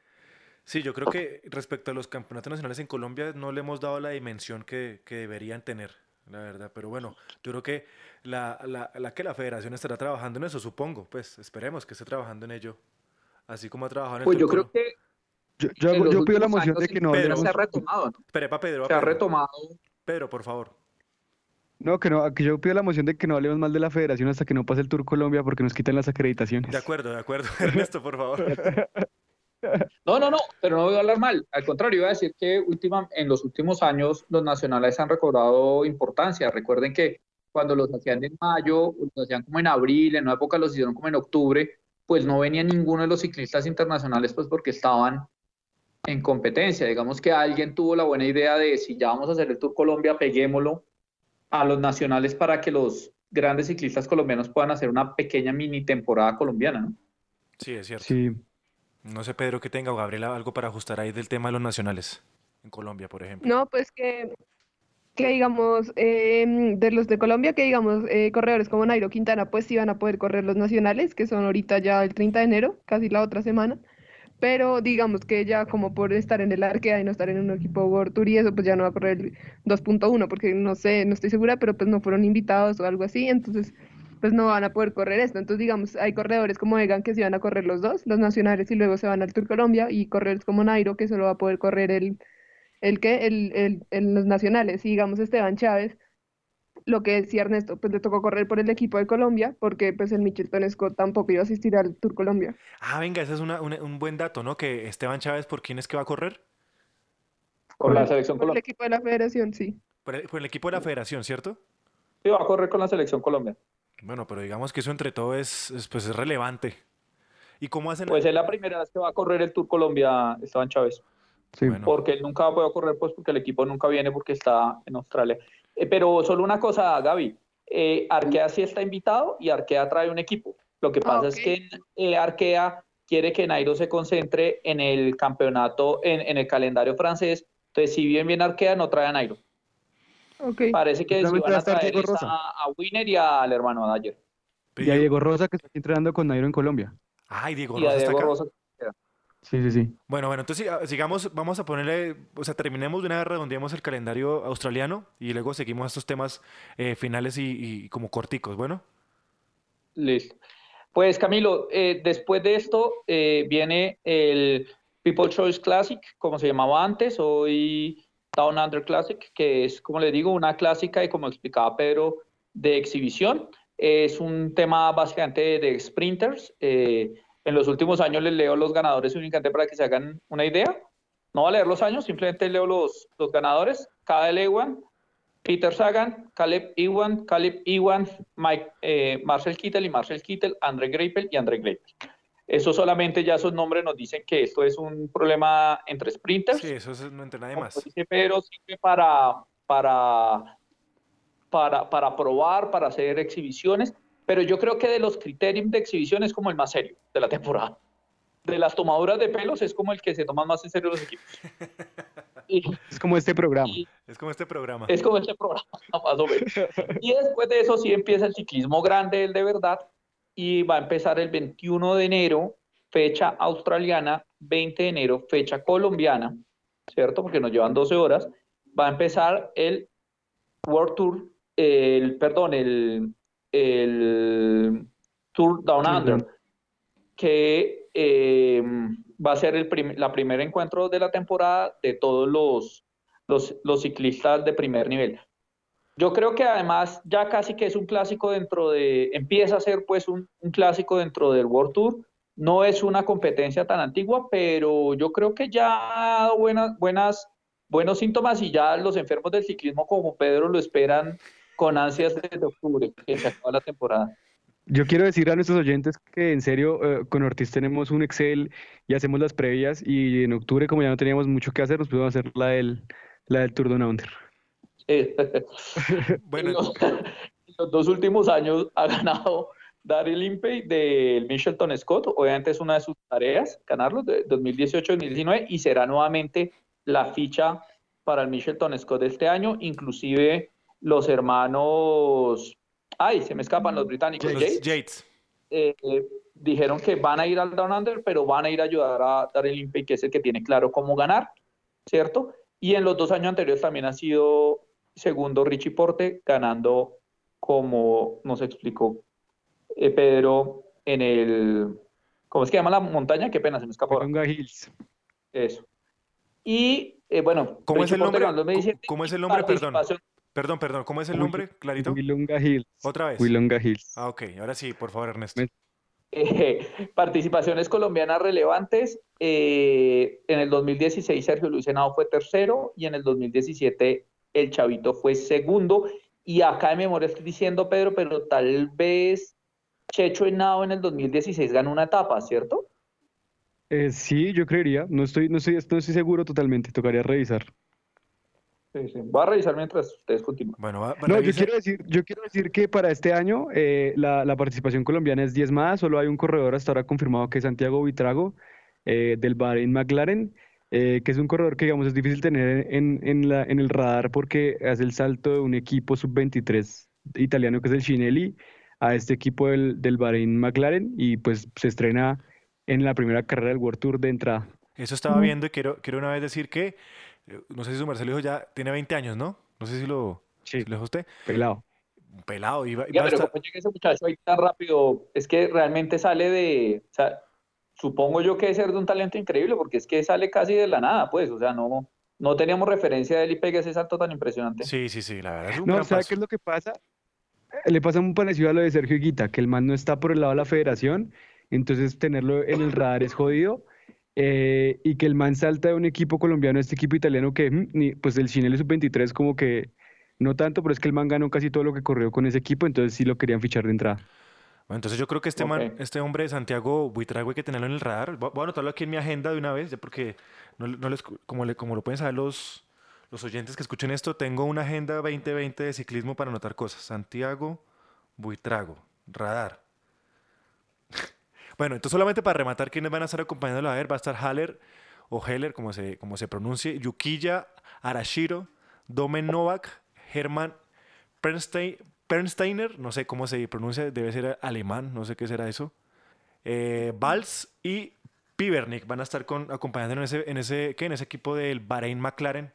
Sí, yo creo que respecto a los campeonatos nacionales en Colombia no le hemos dado la dimensión que, que deberían tener la verdad. Pero bueno, yo creo que la, la, la, que la federación estará trabajando en eso, supongo. Pues esperemos que esté trabajando en ello. Así como ha trabajado en Pues yo creo que. Yo, yo, pido la moción de que no. Pedro, se ha retomado, ¿no? Espere, pa Pedro. Se ha retomado. Pedro, por favor. No, que no, que yo pido la moción de que no hablemos mal de la federación hasta que no pase el Tour Colombia porque nos quitan las acreditaciones. De acuerdo, de acuerdo. [LAUGHS] Ernesto, por favor. [LAUGHS] No, no, no, pero no voy a hablar mal. Al contrario, iba a decir que última, en los últimos años los nacionales han recobrado importancia. Recuerden que cuando los hacían en mayo, los hacían como en abril, en una época los hicieron como en octubre, pues no venía ninguno de los ciclistas internacionales, pues porque estaban en competencia. Digamos que alguien tuvo la buena idea de si ya vamos a hacer el Tour Colombia, peguémoslo a los nacionales para que los grandes ciclistas colombianos puedan hacer una pequeña mini temporada colombiana, ¿no? Sí, es cierto. Sí. No sé, Pedro, que tenga o Gabriela algo para ajustar ahí del tema de los nacionales en Colombia, por ejemplo. No, pues que, que digamos, em, de los de Colombia, que digamos, eh, corredores como Nairo Quintana, pues sí van a poder correr los nacionales, que son ahorita ya el 30 de enero, casi la otra semana. Pero digamos que ya como por estar en el Arkea y no estar en un equipo World y eso, pues ya no va a correr el 2.1, porque no sé, no estoy segura, pero pues no fueron invitados o algo así. Entonces pues no van a poder correr esto. Entonces, digamos, hay corredores como Egan que se van a correr los dos, los nacionales, y luego se van al Tour Colombia, y corredores como Nairo que solo va a poder correr el, el que, el, el, los nacionales. Y digamos, Esteban Chávez, lo que decía Ernesto, pues le tocó correr por el equipo de Colombia, porque pues el Michelton Scott tampoco iba a asistir al Tour Colombia. Ah, venga, ese es un buen dato, ¿no? Que Esteban Chávez, ¿por quién es que va a correr? Por la selección Colombia. Por el equipo de la federación, sí. Por el, por el equipo de la federación, ¿cierto? Sí, va a correr con la selección Colombia. Bueno, pero digamos que eso entre todo es, pues es relevante. ¿Y cómo hacen? Pues es la primera vez que va a correr el Tour Colombia Esteban Chávez. Sí. Porque él nunca va a correr, pues porque el equipo nunca viene porque está en Australia. Eh, pero solo una cosa, Gaby. Eh, Arkea sí está invitado y Arkea trae un equipo. Lo que pasa es que eh, Arkea quiere que Nairo se concentre en el campeonato, en, en, el calendario francés. Entonces, si bien bien Arkea, no trae a Nairo. Parece que van a traer a, Winner y al hermano de ayer. Y a Diego Rosa que está entrenando con Nairo en Colombia. Ay, Diego Rosa está acá. Sí, sí, sí. Bueno, bueno, entonces sigamos, vamos a ponerle, o sea, terminemos de una vez, redondeamos el calendario australiano y luego seguimos estos temas eh, finales y, como corticos, ¿bueno? Listo. Pues Camilo, eh, después de esto eh, viene el People Choice Classic, como se llamaba antes, hoy Down Under Classic, que es, como le digo, una clásica y como explicaba Pedro, de exhibición. Es un tema básicamente de, sprinters. Eh, en los últimos años les leo los ganadores únicamente para que se hagan una idea. No voy a leer los años, simplemente leo los, los ganadores. Kyle Ewan, Peter Sagan, Caleb Ewan, Caleb Ewan, Mike, eh, Marcel Kittel y Marcel Kittel, Andre Greipel y Andre Greipel. Eso solamente ya esos nombres nos dicen que esto es un problema entre sprinters. Sí, eso no entre nadie más. pero sirve para, para, para, para probar, para hacer exhibiciones. Pero yo creo que de los criterios de exhibición es como el más serio de la temporada. De las tomaduras de pelos es como el que se toman más en serio los equipos. [LAUGHS] es como este programa. es como este programa. Es como este programa, más o menos. Y después de eso sí empieza el ciclismo grande, el de verdad, y va a empezar el 21 de enero fecha australiana, 20 de enero, fecha colombiana, ¿cierto? Porque nos llevan 12 horas, va a empezar el World Tour, el, perdón, el, el Tour Down Under, que eh, va a ser el la primer encuentro de la temporada de todos los, los, los ciclistas de primer nivel. Yo creo que además ya casi que es un clásico dentro de, empieza a ser pues un, clásico dentro del World Tour. No es una competencia tan antigua, pero yo creo que ya buenas, buenas, buenos síntomas y ya los enfermos del ciclismo como Pedro lo esperan con ansias desde octubre, que se acaba la temporada. Yo quiero decir a nuestros oyentes que en serio eh, con Ortiz tenemos un Excel y hacemos las previas y en octubre como ya no teníamos mucho que hacer nos pudimos hacer la del, la del Tour de Under. [LAUGHS] bueno, [LAUGHS] en los, dos últimos años ha ganado Daryl Impey del Michelton Scott. Obviamente es una de sus tareas ganarlo de 2018-2019 y será nuevamente la ficha para el Michelton Scott de este año. Inclusive los hermanos, ay, se me escapan los británicos, Yates, eh, dijeron que van a ir al Down Under, pero van a ir a ayudar a Daryl Impey, que es el que tiene claro cómo ganar, ¿cierto? Y en los dos años anteriores también ha sido segundo Richie Porte, ganando como nos explicó eh, Pedro en el, ¿cómo es que llama la montaña? Qué pena, se me escapó. Wilonga Hills. Eso. Y eh, bueno, ¿cómo es el nombre? ¿Cómo, es el nombre? Perdón. Perdón, perdón, ¿cómo es el nombre, Clarito? Wilonga Hills. ¿Otra vez? Wilonga Hills. Ah, ok. Ahora sí, por favor, Ernesto. Eh, [LAUGHS] participaciones colombianas relevantes. en el 2016 Sergio Luis Henao fue tercero y en el 2017 el Chavito fue segundo. Y acá de memoria estoy diciendo, Pedro, pero tal vez Checho Henao en el 2016 ganó una etapa, ¿cierto? Eh, sí, yo creería. No estoy, no, estoy, no estoy seguro totalmente. Tocaría revisar. Sí, sí. Voy a revisar mientras ustedes continúan. Bueno, no, yo quiero, decir, yo quiero decir que para este año eh, la, la, participación colombiana es 10 más. Solo hay un corredor hasta ahora confirmado que es Santiago Vitrago eh, del Bahrein McLaren. Eh, que es un corredor que digamos es difícil tener en, en, la, en el radar porque hace el salto de un equipo sub-23 italiano que es el Chinelli a este equipo del, del Bahrein McLaren y pues se estrena en la primera carrera del World Tour de entrada. Eso estaba viendo y quiero, quiero una vez decir que, eh, no sé si su Marcelo ya tiene 20 años, ¿no? No sé si lo, sí. lo usted. Pelado. Pelado. Iba, iba pero estar... ese muchacho ahí tan rápido, es que realmente sale de, o sea, supongo yo que debe ser de un talento increíble, porque es que sale casi de la nada, pues, o sea, no, no teníamos referencia de él y pegue ese salto tan impresionante. Sí, sí, sí, la verdad es un No, ¿sabe qué es lo que pasa? Le pasa muy parecido a lo de Sergio Guita, que el man no está por el lado de la federación, entonces tenerlo en el radar es jodido. Eh, y que el man salta de un equipo colombiano a este equipo italiano que, mm, pues el Chinel sub-23 como que no tanto, pero es que el man ganó casi todo lo que corrió con ese equipo, entonces sí lo querían fichar de entrada. Bueno, entonces yo creo que este, man, este hombre de Santiago Buitrago hay que tenerlo en el radar. Voy a anotarlo aquí en mi agenda de una vez, ya porque no, no les, como, le, como lo pueden saber los, los oyentes que escuchen esto, tengo una agenda 2020 de ciclismo para anotar cosas. Santiago Buitrago, radar. [LAUGHS] bueno, entonces solamente para rematar quiénes van a estar acompañándolo a ver, va a estar Haller o Heller, como se, como se pronuncie, Yukiya Arashiro, Domen Novak, Herman Pernstein, Pernsteiner, no sé cómo se pronuncia, debe ser alemán, no sé qué será eso. Eh, Valls y Pivernik van a estar con, acompañándonos en ese, en ese, ¿qué? en ese equipo del Bahrein McLaren,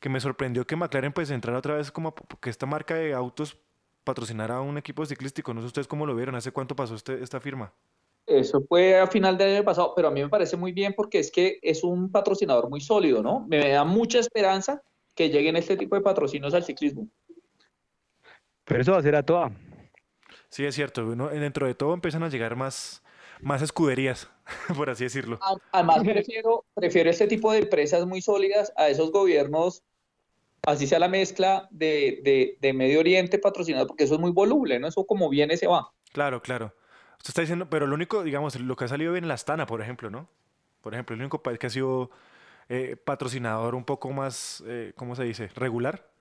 que me sorprendió que McLaren pues entrara otra vez como que esta marca de autos patrocinara a un equipo ciclístico. No sé ustedes cómo lo vieron, ¿hace cuánto pasó este, esta firma? Eso fue a final del año pasado, pero a mí me parece muy bien porque es que es un patrocinador muy sólido, ¿no? Me da mucha esperanza que lleguen este tipo de patrocinios al ciclismo. Pero eso va a ser a toda. Sí, es cierto. dentro de todo empiezan a llegar más, más escuderías, [LAUGHS] por así decirlo. Además, prefiero, prefiero este tipo de empresas muy sólidas a esos gobiernos, así sea la mezcla de, de, Medio Oriente patrocinado, porque eso es muy voluble, ¿no? Eso como viene se va. Claro, claro. Usted está diciendo, pero lo único, digamos, lo que ha salido bien en la Astana, por ejemplo, ¿no? Por ejemplo, el único país que ha sido eh, patrocinador un poco más, eh, ¿cómo se dice? Regular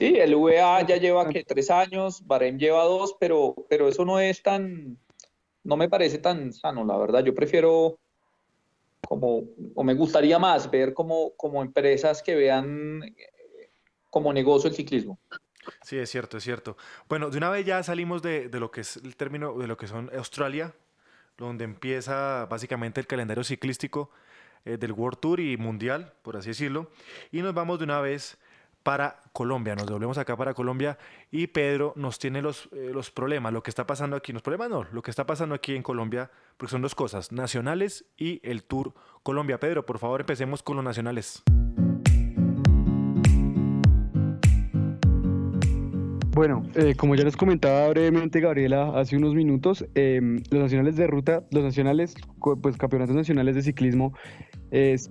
Sí, el VA ya lleva que tres años, Bahrein lleva dos, pero, pero eso no es tan, no me parece tan sano, la verdad. Yo prefiero como, o me gustaría más ver como, como empresas que vean eh, como negocio el ciclismo. Sí, es cierto, es cierto. Bueno, de una vez ya salimos de, de, lo que es el término, de lo que son Australia, donde empieza básicamente el calendario ciclístico eh, del World Tour y mundial, por así decirlo. Y nos vamos de una vez para Colombia, nos devolvemos acá para Colombia y Pedro nos tiene los, eh, los problemas, lo que está pasando aquí, los problemas no, lo que está pasando aquí en Colombia, porque son dos cosas, nacionales y el Tour Colombia. Pedro, por favor, empecemos con los nacionales. Bueno, eh, como ya les comentaba brevemente Gabriela hace unos minutos, em, los nacionales de ruta, los nacionales, pues campeonatos nacionales de ciclismo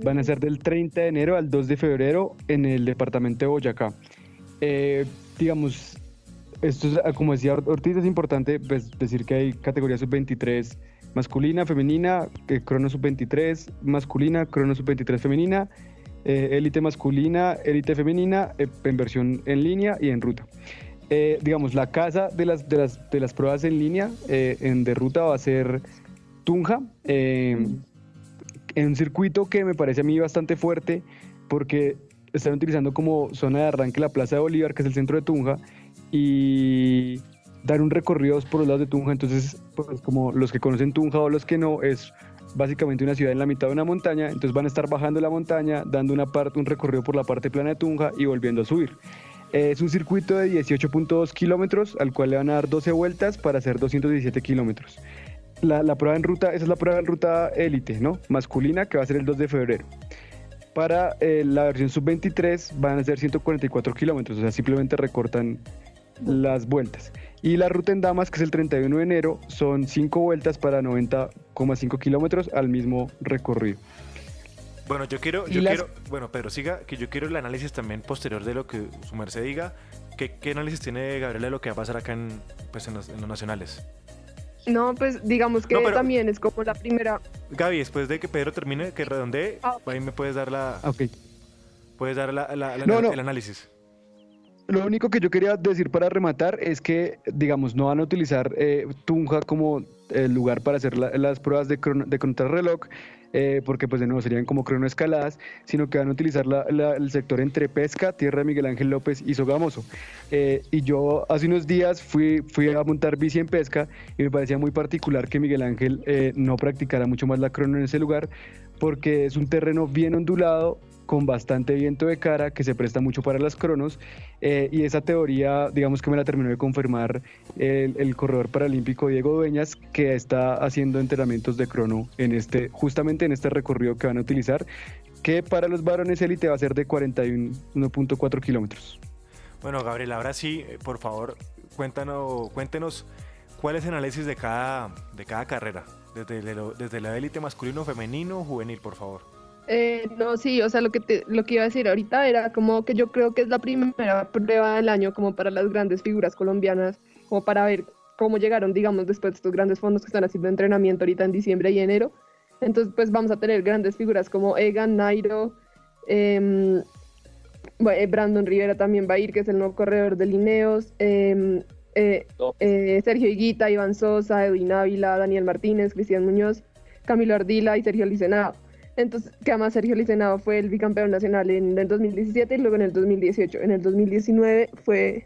van a ser del 30 de enero al 2 de febrero en el departamento de Boyacá. Eh, digamos, esto es, ah, como decía Ortiz, es importante pues, decir que hay categoría sub-23 masculina, femenina, eh, crono sub-23 masculina, crono sub-23 femenina, élite masculina, élite femenina, en versión en línea y en ruta. Eh, digamos, la casa de las, de las, de las pruebas en línea eh, en, de ruta va a ser Tunja, eh, en un circuito que me parece a mí bastante fuerte porque están utilizando como zona de arranque la Plaza de Bolívar, que es el centro de Tunja, y dar un recorrido por los lados de Tunja. Entonces, pues como los que conocen Tunja o los que no, es básicamente una ciudad en la mitad de una montaña, entonces van a estar bajando la montaña, dando una parte, un recorrido por la parte plana de Tunja y volviendo a subir. Es un circuito de 18.2 kilómetros al cual le van a dar 12 vueltas para hacer 217 kilómetros. La, prueba en ruta, esa es la prueba en ruta élite, ¿no? Masculina, que va a ser el 2 de febrero. Para eh, la versión sub-23 van a ser 144 kilómetros, o sea, simplemente recortan las vueltas. Y la ruta en damas, que es el 31 de enero, son 5 vueltas para 90,5 kilómetros al mismo recorrido. Bueno, yo quiero, yo quiero, bueno, Pedro, siga, que yo quiero el análisis también posterior de lo que su merced diga. ¿Qué, qué análisis tiene Gabriela de lo que va a pasar acá en, pues, en, los, nacionales? No, pues digamos que también es como la primera. Gaby, después de que Pedro termine, que redondee, ah. ahí me puedes dar la. Ok. Puedes dar la, el análisis. Lo único que yo quería decir para rematar es que, digamos, no van a utilizar eh, Tunja como el lugar para hacer las pruebas de, de contrarreloj, eh, porque pues de nuevo serían como cronoescaladas, sino que van a utilizar el sector entre Pesca, Tierra de Miguel Ángel López y Sogamoso. Eh, y yo hace unos días fui, fui a montar bici en Pesca y me parecía muy particular que Miguel Ángel eh, no practicara mucho más la crono en ese lugar, porque es un terreno bien ondulado, con bastante viento de cara que se presta mucho para las cronos eh, y esa teoría digamos que me la terminó de confirmar el, corredor paralímpico Diego Dueñas que está haciendo entrenamientos de crono en este justamente en este recorrido que van a utilizar que para los varones élite va a ser de 41.4 kilómetros. Bueno, Gabriel, ahora sí, eh, por favor, cuéntanos, cuéntenos cuál es el análisis de cada, de cada carrera, desde, desde la élite masculino, femenino, juvenil, por favor. Eh, no, sí, o sea, lo que, te, lo que iba a decir ahorita era como que yo creo que es la primera prueba del año como para las grandes figuras colombianas, como para ver cómo llegaron, digamos, después de estos grandes fondos que están haciendo entrenamiento ahorita en diciembre y enero. Entonces, pues vamos a tener grandes figuras como Egan, Nairo, em, eh, Brandon Rivera también va a ir, que es el nuevo corredor de Lineos, em, eh, Sergio Higuita, Iván Sosa, Edwin Ávila, Daniel Martínez, Cristian Muñoz, Camilo Ardila y Sergio Licenado. Entonces, que además Sergio Licenado fue el bicampeón nacional en el 2017 y luego en el 2018. En el 2019 fue...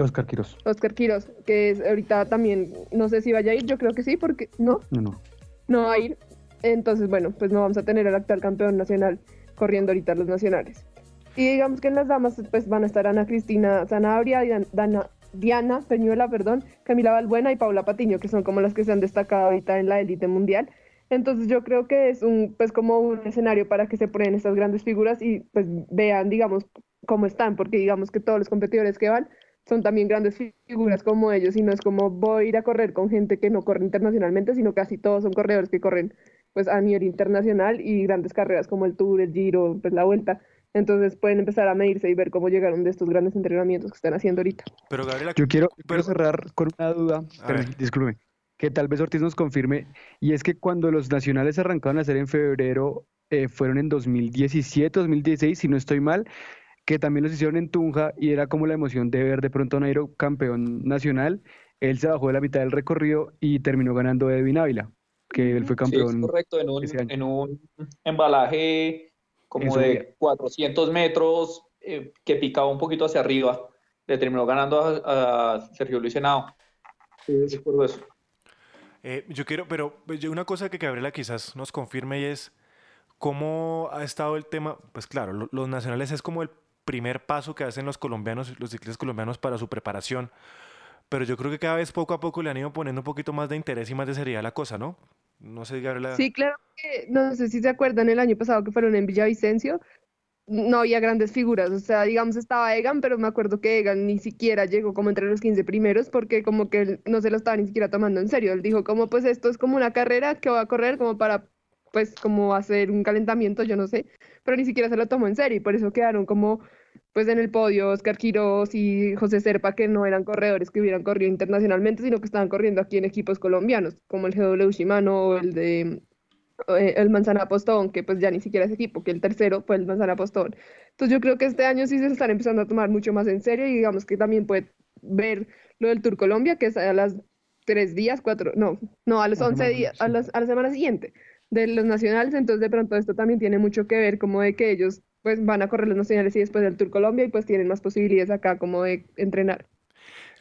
Oscar Quiroz. Oscar Quiroz, que es ahorita también, no sé si vaya a ir, yo creo que sí, porque no. No, no. No va a ir. Entonces, bueno, pues no vamos a tener al actual campeón nacional corriendo ahorita los nacionales. Y digamos que en las damas pues van a estar Ana Cristina Zanabria, Diana, Diana Peñuela, perdón, Camila Balbuena y Paula Patiño, que son como las que se han destacado ahorita en la élite mundial. Entonces yo creo que es un, pues como un escenario para que se ponen estas grandes figuras y pues vean, digamos, cómo están, porque digamos que todos los competidores que van son también grandes figuras como ellos y no es como voy a ir a correr con gente que no corre internacionalmente, sino casi todos son corredores que corren pues a nivel internacional y grandes carreras como el Tour, el Giro, pues la Vuelta. Entonces pueden empezar a medirse y ver cómo llegaron de estos grandes entrenamientos que están haciendo ahorita. Pero Gabriela, yo quiero, cerrar con una duda, disculpe que tal vez Ortiz nos confirme, y es que cuando los nacionales arrancaron a hacer en febrero, eh, fueron en 2017, 2016, si no estoy mal, que también los hicieron en Tunja y era como la emoción de ver de pronto a Nairo campeón nacional. Él se bajó de la mitad del recorrido y terminó ganando Edwin Ávila, que él fue campeón. Sí, correcto, en un, en un embalaje como de 400 metros eh, que picaba un poquito hacia arriba. Le terminó ganando a, Sergio Luis Henao. Sí, recuerdo eso. Eh, yo quiero, pero pues, una cosa que Gabriela quizás nos confirme y es cómo ha estado el tema, pues claro, los nacionales es como el primer paso que hacen los colombianos, los ciclistas colombianos para su preparación, pero yo creo que cada vez poco a poco le han ido poniendo un poquito más de interés y más de seriedad a la cosa, ¿no? No sé, Gabriela. Sí, claro que, no sé si se acuerdan el año pasado que fueron en Villavicencio, no había grandes figuras, o sea, digamos estaba Egan, pero me acuerdo que Egan ni siquiera llegó como entre los 15 primeros porque como que él no se lo estaba ni siquiera tomando en serio, él dijo como pues esto es como una carrera que va a correr como para pues como hacer un calentamiento, yo no sé, pero ni siquiera se lo tomó en serio y por eso quedaron como pues en el podio Oscar Quiroz y José Serpa que no eran corredores que hubieran corrido internacionalmente, sino que estaban corriendo aquí en equipos colombianos, como el GW Shimano o el de eh, el Manzana Postón, que pues ya ni siquiera es equipo, que el tercero fue el Manzana Postón. Entonces yo creo que este año sí se están empezando a tomar mucho más en serio y digamos que también puede ver lo del Tour Colombia, que es a las tres días, cuatro, no, no, a los once días, a, las, a la semana siguiente de los nacionales, entonces de pronto esto también tiene mucho que ver como de que ellos pues van a correr los nacionales y después del Tour Colombia y pues tienen más posibilidades acá como de entrenar.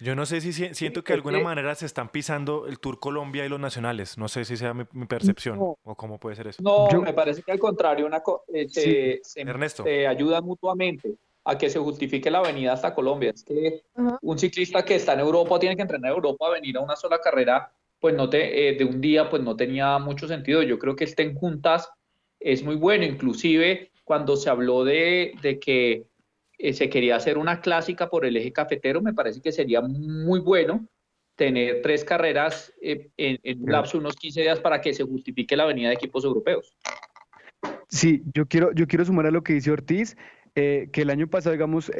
Yo no sé si siento que de alguna manera se están pisando el Tour Colombia y los nacionales. No sé si sea mi, percepción o cómo puede ser eso. No, me parece que al contrario, una eh, se, ayuda mutuamente a que se justifique la venida hasta Colombia. Es que un ciclista que está en Europa tiene que entrenar en Europa, a venir a una sola carrera, pues no te, eh, de un día, pues no tenía mucho sentido. Yo creo que estén juntas es muy bueno. Inclusive cuando se habló de, de que eh, se quería hacer una clásica por el eje cafetero, me parece que sería muy bueno tener tres carreras eh, en, un lapso de unos 15 días para que se justifique la venida de equipos europeos. Sí, yo quiero, yo quiero sumar a lo que dice Ortiz. Eh, que el año pasado, digamos,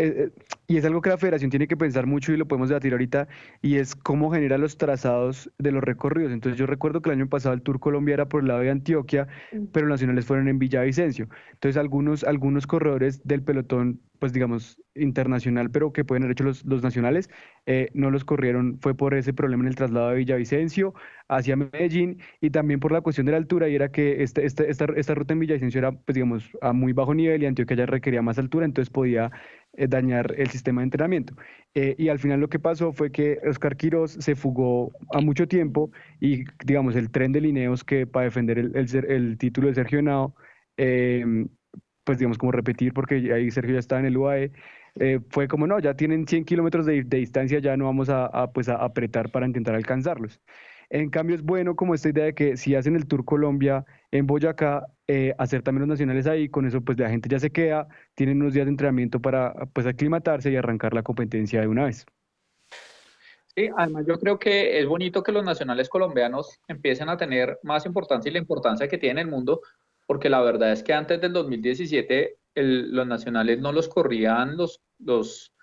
y es algo que la federación tiene que pensar mucho y lo podemos debatir ahorita, y es cómo genera los trazados de los recorridos. Entonces yo recuerdo que el año pasado el Tour Colombia era por el lado de Antioquia, pero los nacionales fueron en Villavicencio. Entonces algunos, algunos corredores del pelotón pues digamos, internacional, pero que pueden haber hecho los, los nacionales, eh, no los corrieron, fue por ese problema en el traslado de Villavicencio hacia Medellín y también por la cuestión de la altura, y era que este, este, esta, esta, ruta en Villavicencio era, pues digamos, a muy bajo nivel y Antioquia ya requería más altura, entonces podía eh, dañar el sistema de entrenamiento. Eh, y al final lo que pasó fue que Oscar Quiroz se fugó a mucho tiempo y, digamos, el tren de Lineos que para defender el, el, el título de Sergio Henao, pues digamos, como repetir, porque ahí Sergio ya está en el UAE, eh, fue como, no, ya tienen 100 kilómetros de, distancia, ya no vamos a, pues a apretar para intentar alcanzarlos. En cambio, es bueno como esta idea de que si hacen el Tour Colombia en Boyacá, eh, hacer también los nacionales ahí, con eso pues la gente ya se queda, tienen unos días de entrenamiento para pues aclimatarse y arrancar la competencia de una vez. Sí, además yo creo que es bonito que los nacionales colombianos empiecen a tener más importancia y la importancia que tiene en el mundo, porque la verdad es que antes del 2017 los nacionales no los corrían los, los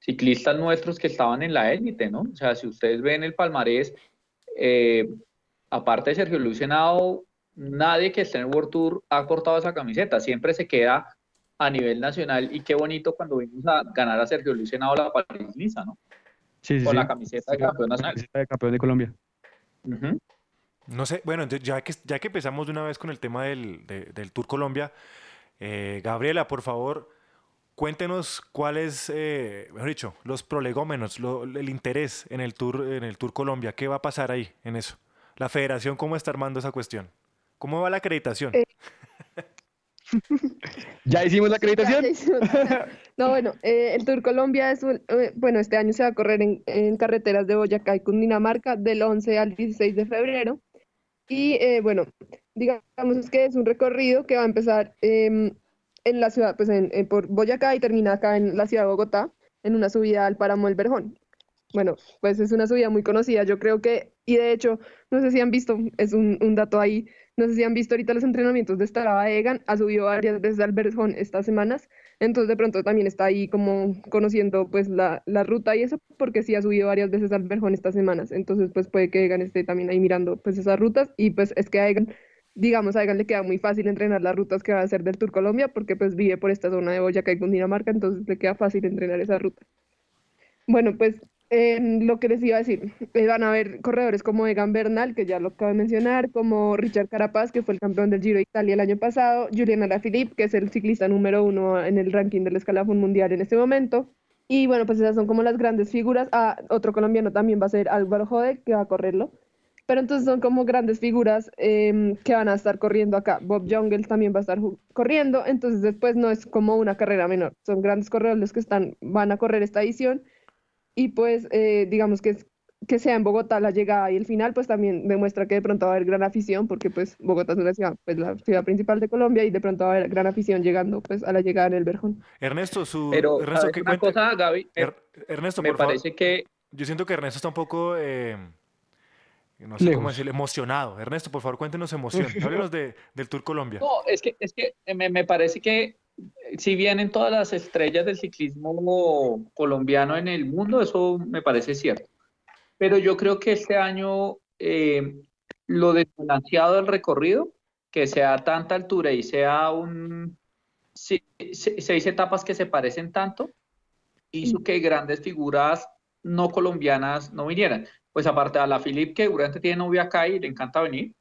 ciclistas nuestros que estaban en la élite, ¿no? O sea, si ustedes ven el palmarés, eh, aparte de Sergio Luis Senado, nadie que esté en el World Tour ha cortado esa camiseta, siempre se queda a nivel nacional y qué bonito cuando vimos a ganar a Sergio Luis Senado la París-Niza, ¿no? Sí, sí, Con la camiseta de campeón nacional. de campeón de Colombia. No sé, bueno, ya que, ya que empezamos de una vez con el tema del, Tour Colombia, eh, Gabriela, por favor, cuéntenos cuáles, eh, mejor dicho, los prolegómenos, el interés en el, tour, en el Tour Colombia. ¿Qué va a pasar ahí en eso? La federación, ¿cómo está armando esa cuestión? ¿Cómo va la acreditación? Eh. [LAUGHS] ¿Ya [LAUGHS] hicimos la acreditación? no, bueno, el Tour Colombia es, bueno, este año se va a correr en, en, carreteras de Boyacá y Cundinamarca del 11 al 16 de febrero. Y eh, bueno, digamos que es un recorrido que va a empezar em, en la ciudad, pues en, por Boyacá y termina acá en la ciudad de Bogotá, en una subida al páramo del Verjón. Bueno, pues es una subida muy conocida, yo creo que, y de hecho, no sé si han visto, es un, un dato ahí, no sé si han visto ahorita los entrenamientos de Staraba Egan, ha subido varias veces al Verjón estas semanas, entonces de pronto también está ahí como conociendo pues la, la, ruta y eso, porque sí ha subido varias veces al Verjón estas semanas. Entonces pues puede que Egan esté también ahí mirando pues esas rutas y pues es que a Egan, digamos, a Egan le queda muy fácil entrenar las rutas que va a hacer del Tour Colombia porque pues vive por esta zona de Boyacá y Cundinamarca, entonces le queda fácil entrenar esa ruta. Bueno, pues lo que les iba a decir, eh, van a haber corredores como Egan Bernal, que ya lo acabo de mencionar, como Richard Carapaz, que fue el campeón del Giro de Italia el año pasado, Julian Alaphilippe, que es el ciclista número uno en el ranking del escalafón mundial en este momento. Y bueno, pues esas son como las grandes figuras. Ah, otro colombiano también va a ser Álvaro Jode, que va a correrlo. pero entonces son como grandes figuras em, que van a estar corriendo acá. Bob Jungels también va a estar corriendo, entonces después no es como una carrera menor, son grandes corredores los que están, van a correr esta edición y pues eh, digamos que es que sea en Bogotá la llegada y el final, pues también demuestra que de pronto va a haber gran afición, porque pues Bogotá es una ciudad, pues la ciudad principal de Colombia y de pronto va a haber gran afición llegando pues a la llegada en el Verjón. Ernesto, su Pero Ernesto, ¿sabes ¿qué una cuenta? cosa, Gaby, Er- Ernesto, me por favor. que Yo siento que Ernesto está un poco, eh, no sé cómo decirlo, emocionado. Ernesto, por favor, cuéntenos emoción. [LAUGHS] Háblenos de, del Tour Colombia. No, es que, es que me, me parece que si vienen todas las estrellas del ciclismo colombiano en el mundo, eso me parece cierto. Pero yo creo que este año eh, lo desbalanceado del recorrido, que sea tanta altura y sea un si- seis etapas que se parecen tanto, hizo que grandes figuras no colombianas no vinieran. Pues aparte a la Filip, que seguramente tiene novia acá y le encanta venir.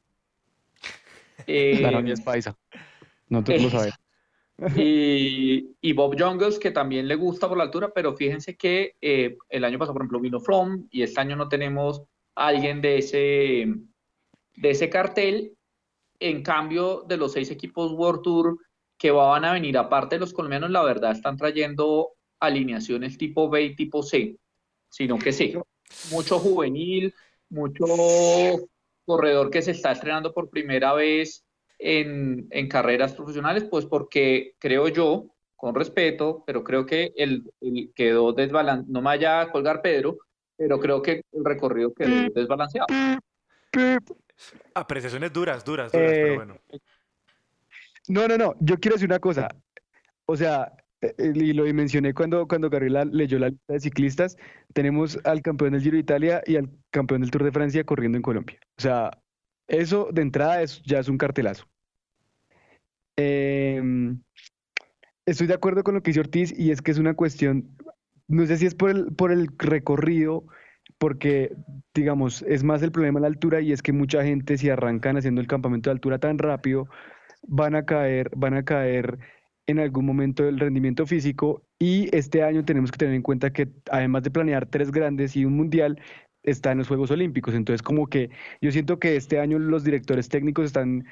Eh, La novia es paisa. Nosotros lo sabemos. Y, Bob Jungles, que también le gusta por la altura, pero fíjense que eh, el año pasado, por ejemplo, vino From y este año no tenemos alguien de ese, de ese cartel. En cambio, de los seis equipos World Tour que van a venir, aparte de los colombianos, la verdad están trayendo alineaciones tipo B y tipo C, sino que sí, mucho juvenil, mucho corredor que se está estrenando por primera vez en, en carreras profesionales, pues porque creo yo, con respeto, pero creo que el, el quedó desbalanceado, no me vaya a colgar Pedro, pero creo que el recorrido quedó desbalanceado. Apreciaciones duras, duras, duras, Eh, pero bueno. No, no, no. Yo quiero decir una cosa. O sea, eh, eh, y lo mencioné cuando, cuando Gabriela leyó la lista de ciclistas. Tenemos al campeón del Giro de Italia y al campeón del Tour de Francia corriendo en Colombia. O sea, eso de entrada es, ya es un cartelazo. Em, estoy de acuerdo con lo que dice Ortiz y es que es una cuestión, no sé si es por el, por el recorrido, porque, digamos, es más el problema de la altura y es que mucha gente si arrancan haciendo el campamento de altura tan rápido, van a caer, van a caer en algún momento del rendimiento físico y este año tenemos que tener en cuenta que además de planear tres grandes y un mundial, está en los Juegos Olímpicos. Entonces, como que yo siento que este año los directores técnicos están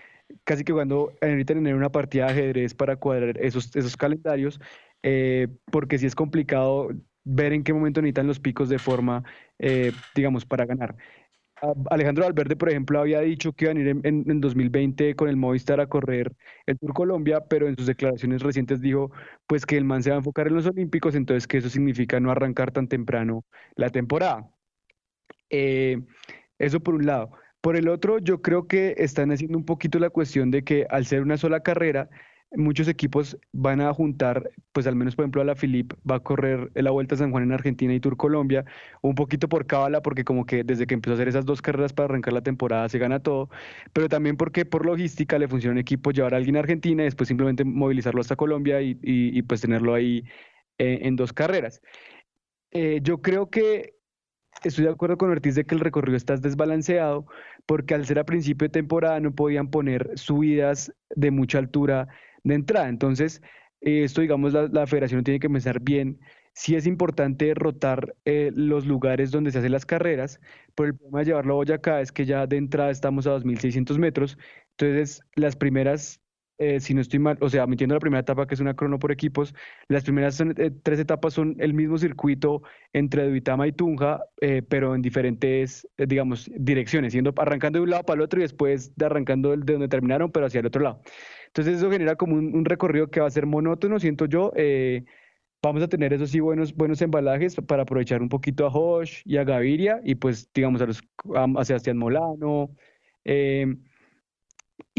casi que jugando ahorita tener una partida de ajedrez para cuadrar esos, esos calendarios, eh, porque sí es complicado ver en qué momento necesitan los picos de forma, eh, digamos, para ganar. Alejandro Valverde, por ejemplo, había dicho que iban a ir en, en- en 2020 con el Movistar a correr el Tour Colombia, pero en sus declaraciones recientes dijo pues que el man se va a enfocar en los Olímpicos, entonces que eso significa no arrancar tan temprano la temporada. Eh, eso por un lado. Por el otro, yo creo que están haciendo un poquito la cuestión de que al ser una sola carrera, muchos equipos van a juntar, pues al menos por ejemplo a la Filip va a correr la Vuelta a San Juan en Argentina y Tour Colombia, un poquito por cábala, porque como que desde que empezó a hacer esas dos carreras para arrancar la temporada se gana todo, pero también porque por logística le funciona a un equipo llevar a alguien a Argentina y después simplemente movilizarlo hasta Colombia y, pues tenerlo ahí eh, en dos carreras. Eh, yo creo que estoy de acuerdo con Ortiz de que el recorrido está desbalanceado porque al ser a principio de temporada no podían poner subidas de mucha altura de entrada. Entonces, eh, esto digamos la, federación tiene que pensar bien. Sí es importante rotar eh, los lugares donde se hacen las carreras, pero el problema de llevarlo a Boyacá es que ya de entrada estamos a 2.600 metros. Entonces, las primeras, eh, si no estoy mal, o sea, metiendo la primera etapa que es una crono por equipos, las primeras son, eh, tres etapas son el mismo circuito entre Duitama y Tunja, eh, pero en diferentes, eh, digamos, direcciones, yendo arrancando de un lado para el otro y después de arrancando de donde terminaron, pero hacia el otro lado. Entonces eso genera como un, un recorrido que va a ser monótono, siento yo. eh, vamos a tener, eso sí, buenos, buenos embalajes para aprovechar un poquito a Josh y a Gaviria y pues, digamos, a, los, a, a Sebastián Molano. eh,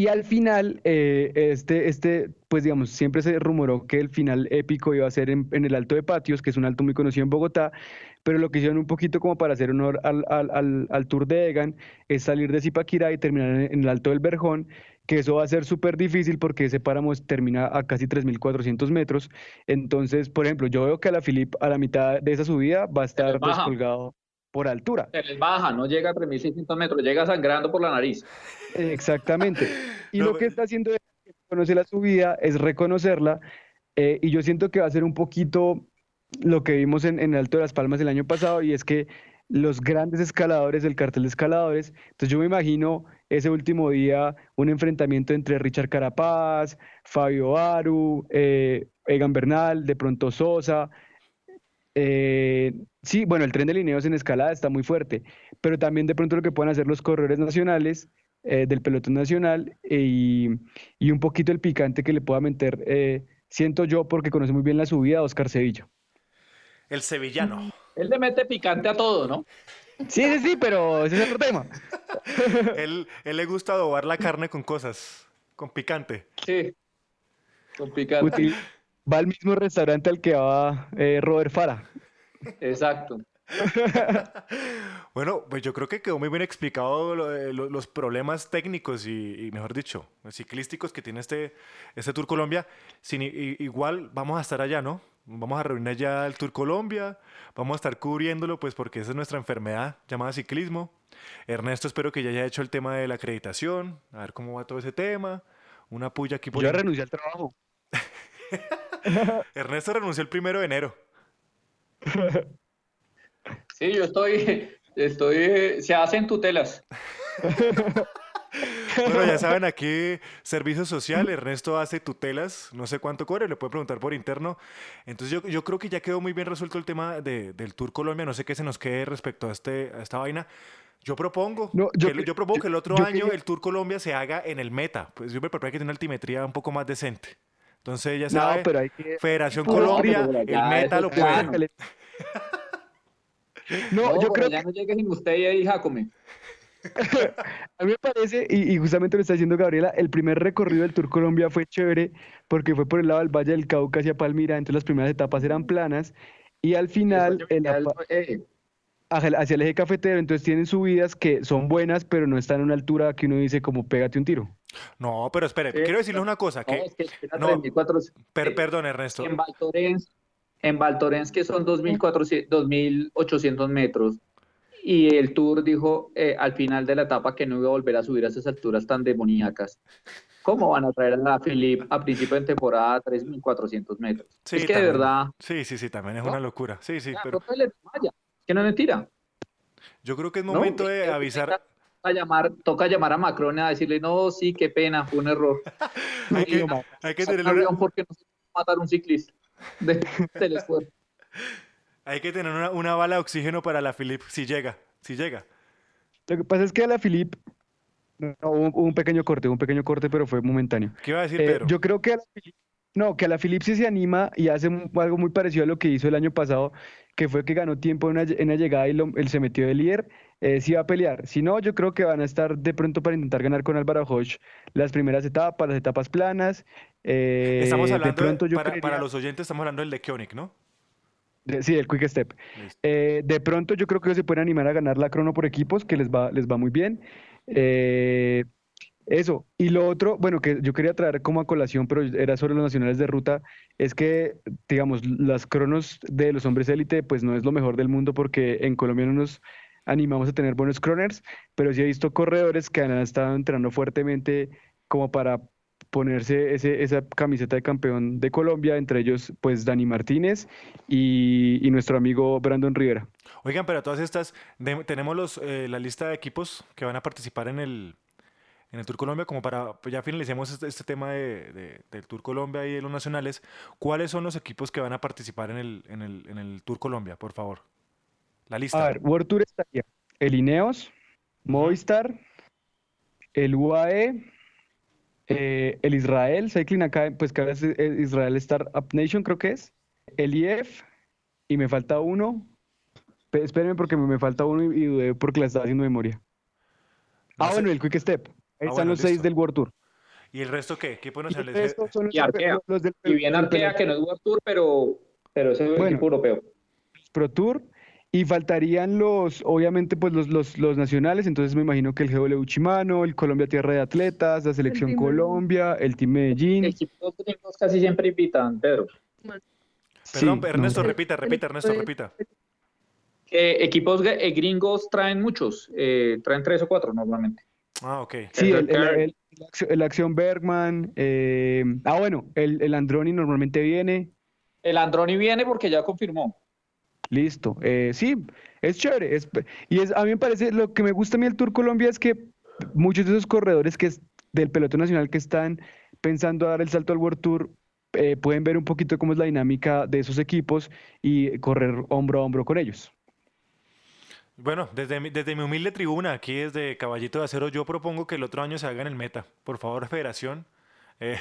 y al final, eh, este, este, pues digamos, siempre se rumoró que el final épico iba a ser en, en el Alto de Patios, que es un alto muy conocido en Bogotá, pero lo que hicieron un poquito como para hacer honor al, al, al, al Tour de Egan es salir de Zipaquirá y terminar en, en el Alto del Verjón, que eso va a ser súper difícil porque ese páramo termina a casi 3.400 metros. Entonces, por ejemplo, yo veo que a la Filip a la mitad de esa subida va a estar descolgado por altura. Se les baja, no llega a 3.600 metros, llega sangrando por la nariz. Exactamente. [LAUGHS] Y No, lo que pero- está haciendo él, que conoce la subida, es reconocerla. eh, y yo siento que va a ser un poquito lo que vimos en, en Alto de las Palmas el año pasado, y es que los grandes escaladores del cartel de escaladores. Entonces yo me imagino ese último día un enfrentamiento entre Richard Carapaz, Fabio Aru, eh, Egan Bernal, de pronto Sosa. Eh, sí, bueno, el tren de lineos en escalada está muy fuerte, pero también de pronto lo que pueden hacer los corredores nacionales eh, del pelotón nacional y, y, un poquito el picante que le pueda meter, siento yo, porque conoce muy bien la subida a Oscar Sevilla. El sevillano. Él le mete picante a todo, ¿no? Sí, sí, sí, pero ese es otro tema. [LAUGHS] él, él le gusta adobar la carne con cosas, con picante. Sí, con picante. Va al mismo restaurante al que va eh, Robert Fara. Exacto. [LAUGHS] bueno, pues yo creo que quedó muy bien explicado los problemas técnicos y, mejor dicho, ciclísticos que tiene este, este Tour Colombia. Sin, igual vamos a estar allá, ¿no? Vamos a reunir ya el Tour Colombia, vamos a estar cubriéndolo, pues porque esa es nuestra enfermedad llamada ciclismo. Ernesto, espero que ya haya hecho el tema de la acreditación, a ver cómo va todo ese tema. Una puya aquí por. Yo renuncié al trabajo. [LAUGHS] [LAUGHS] Ernesto renunció el primero de enero. Sí, yo estoy, estoy, se hacen tutelas. [LAUGHS] Bueno, ya saben, aquí servicio social, Ernesto hace tutelas, no sé cuánto cobre, le puede preguntar por interno. Entonces yo, yo creo que ya quedó muy bien resuelto el tema de, del Tour Colombia, no sé qué se nos quede respecto a, este, a esta vaina. Yo propongo, yo, que, yo, propongo que el otro año el Tour Colombia se haga en el Meta, pues yo me preparo que tiene una altimetría un poco más decente. Entonces ya sabe, Federación Colombia, el Meta lo puede. [LAUGHS] No, yo creo ya no llegue sin usted y ahí, Jacome. [LAUGHS] a mí me parece, y, justamente lo está diciendo Gabriela, el primer recorrido del Tour Colombia fue chévere porque fue por el lado del Valle del Cauca hacia Palmira, entonces las primeras etapas eran planas y al final eh. Hacia el eje cafetero, entonces tienen subidas que son buenas, pero no están a una altura que uno dice como pégate un tiro. No, pero espere, quiero decirle una cosa. Que, no, perdón, Ernesto. En Valtorens, en Valtorens que son 2.800 metros, y el Tour dijo eh, al final de la etapa que no iba a volver a subir a esas alturas tan demoníacas. ¿Cómo van a traer a la Philip a principio de temporada a 3.400 metros? es que de verdad... Sí, sí, sí, también es una locura. Sí, sí, pero... que no es mentira. Yo creo que es momento de avisar... A llamar, toca llamar a Macron a decirle, no, sí, qué pena, fue un error. [LAUGHS] hay, que, hay que tener una... porque no se matar un ciclista del esfuerzo. Hay que tener una, bala de oxígeno para la Philip, si llega, si llega. Lo que pasa es que a la Philip hubo, un pequeño corte, un pequeño corte, pero fue momentáneo. ¿Qué iba a decir, eh, Pedro? Yo creo que a la Philip, no, que a la Philip sí se anima y hace algo muy parecido a lo que hizo el año pasado, que fue que ganó tiempo en una, llegada y él se metió de líder, eh, sí va a pelear. Si no, yo creo que van a estar de pronto para intentar ganar con Álvaro Hodge las primeras etapas, las etapas planas. Eh, estamos hablando, para, los oyentes, estamos hablando del de Koenig, ¿no? sí, el Quick Step. Eh, de pronto yo creo que se pueden animar a ganar la crono por equipos, que les va, les va muy bien. Eh, eso. Y lo otro, bueno, que yo quería traer como a colación, pero era sobre los nacionales de ruta, es que, digamos, las cronos de los hombres élite, pues no es lo mejor del mundo porque en Colombia no nos animamos a tener buenos croners, pero sí he visto corredores que han estado entrenando fuertemente como para ponerse ese, esa camiseta de campeón de Colombia, entre ellos pues Dani Martínez y, nuestro amigo Brandon Rivera. Oigan, pero todas estas, tenemos los, eh, la lista de equipos que van a participar en el, en el Tour Colombia, como para, pues ya finalicemos este, este tema de, del Tour Colombia y de los nacionales, ¿cuáles son los equipos que van a participar en el, en el, en el Tour Colombia, por favor? La lista. A ver, World Tour estaría el Ineos, Movistar, el UAE, eh, el Israel Cycling acá, pues que ahora es Israel Startup Nation, creo que es. El IF, y me falta uno. Espérenme porque me, falta uno y, dudé porque la estaba haciendo memoria. ah, bueno, el Quick Step. Ahí ah, están los seis del World Tour. ¿Y el resto qué? ¿Qué ponen y Arkea. y bien Arkea, que no es World Tour, pero, pero es el equipo europeo. Pro Tour. Y faltarían los, obviamente, pues los, los, los, nacionales, entonces me imagino que el GW Chimano, el Colombia Tierra de Atletas, la Selección Colombia, el Team Medellín. Equipos gringos casi siempre invitan, Pedro. Perdón, Ernesto, repita, repita, Ernesto, repita. equipos eh, gringos traen muchos, eh, traen tres o cuatro normalmente. Ah, ok. Sí, el, el, el, Acción Bergman. Eh, ah, bueno, el, el Androni normalmente viene. El Androni viene porque ya confirmó. Listo. Eh, sí, es chévere. Es, y es, a mí me parece, lo que me gusta a mí del Tour Colombia es que muchos de esos corredores que es del pelotón nacional que están pensando a dar el salto al World Tour eh, pueden ver un poquito cómo es la dinámica de esos equipos y correr hombro a hombro con ellos. Bueno, desde mi, desde mi humilde tribuna, aquí desde Caballito de Acero, yo propongo que el otro año se haga en el meta. Por favor, Federación. Eh,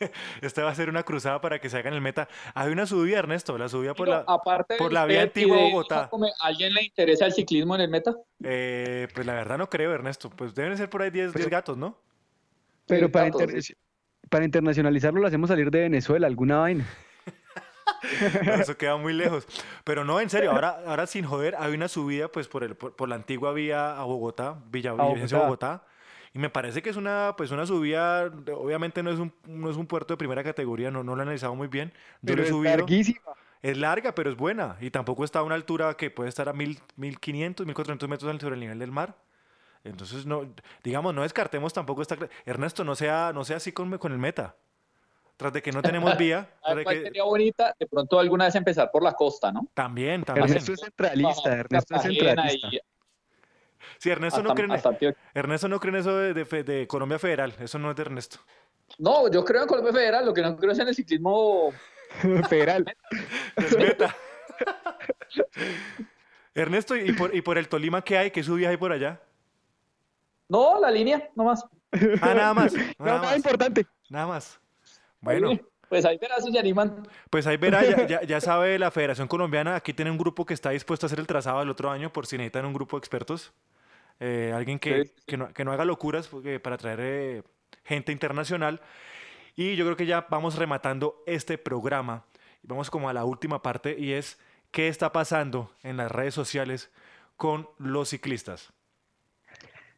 [LAUGHS] esta va a ser una cruzada para que se haga en el meta. Hay una subida, Ernesto, la subida por la, por la vía antigua Bogotá. ¿A alguien le interesa el ciclismo en el meta? Eh, pues la verdad no creo, Ernesto. Pues deben ser por ahí 10 gatos, ¿no? Pero para, para internacionalizarlo lo hacemos salir de Venezuela, alguna vaina. Eso queda muy lejos. Pero no, en serio, ahora, ahora sin joder, hay una subida pues por, el, por, la antigua vía a Bogotá, Villa Bogotá. Bogotá. Y me parece que es una, pues una subida, obviamente no es un, no es un puerto de primera categoría, no, no lo he analizado muy bien. pero es larguísima. Es larga, pero es buena. Y tampoco está a una altura que puede estar a mil, 1500, 1400 metros sobre el nivel del mar. Entonces, no, digamos, no descartemos tampoco esta... Ernesto, no sea, no sea así con, con el meta. Tras de que no tenemos [LAUGHS] vía. sería bonita de pronto alguna vez empezar por la costa, ¿no? También, también. Ernesto es centralista, Ernesto es centralista. Sí, Ernesto, no cree en, Ernesto no cree en eso de, de, Colombia Federal, eso no es de Ernesto. No, yo creo en Colombia Federal, lo que no creo es en el ciclismo [LAUGHS] federal. meta. [LAUGHS] Ernesto, ¿y por, ¿y por el Tolima qué hay? ¿Qué subidas hay por allá? No, la línea, no más. Ah, nada más. Nada, más. importante. Nada más. Bueno. Pues ahí verá si se animan. Pues ahí verá, ya, [LAUGHS] ya, sabe la Federación Colombiana, aquí tiene un grupo que está dispuesto a hacer el trazado el otro año por si necesitan un grupo de expertos. Eh, alguien que, que, no, que, no, haga locuras para traer eh, gente internacional. Y yo creo que ya vamos rematando este programa. Vamos como a la última parte y es qué está pasando en las redes sociales con los ciclistas.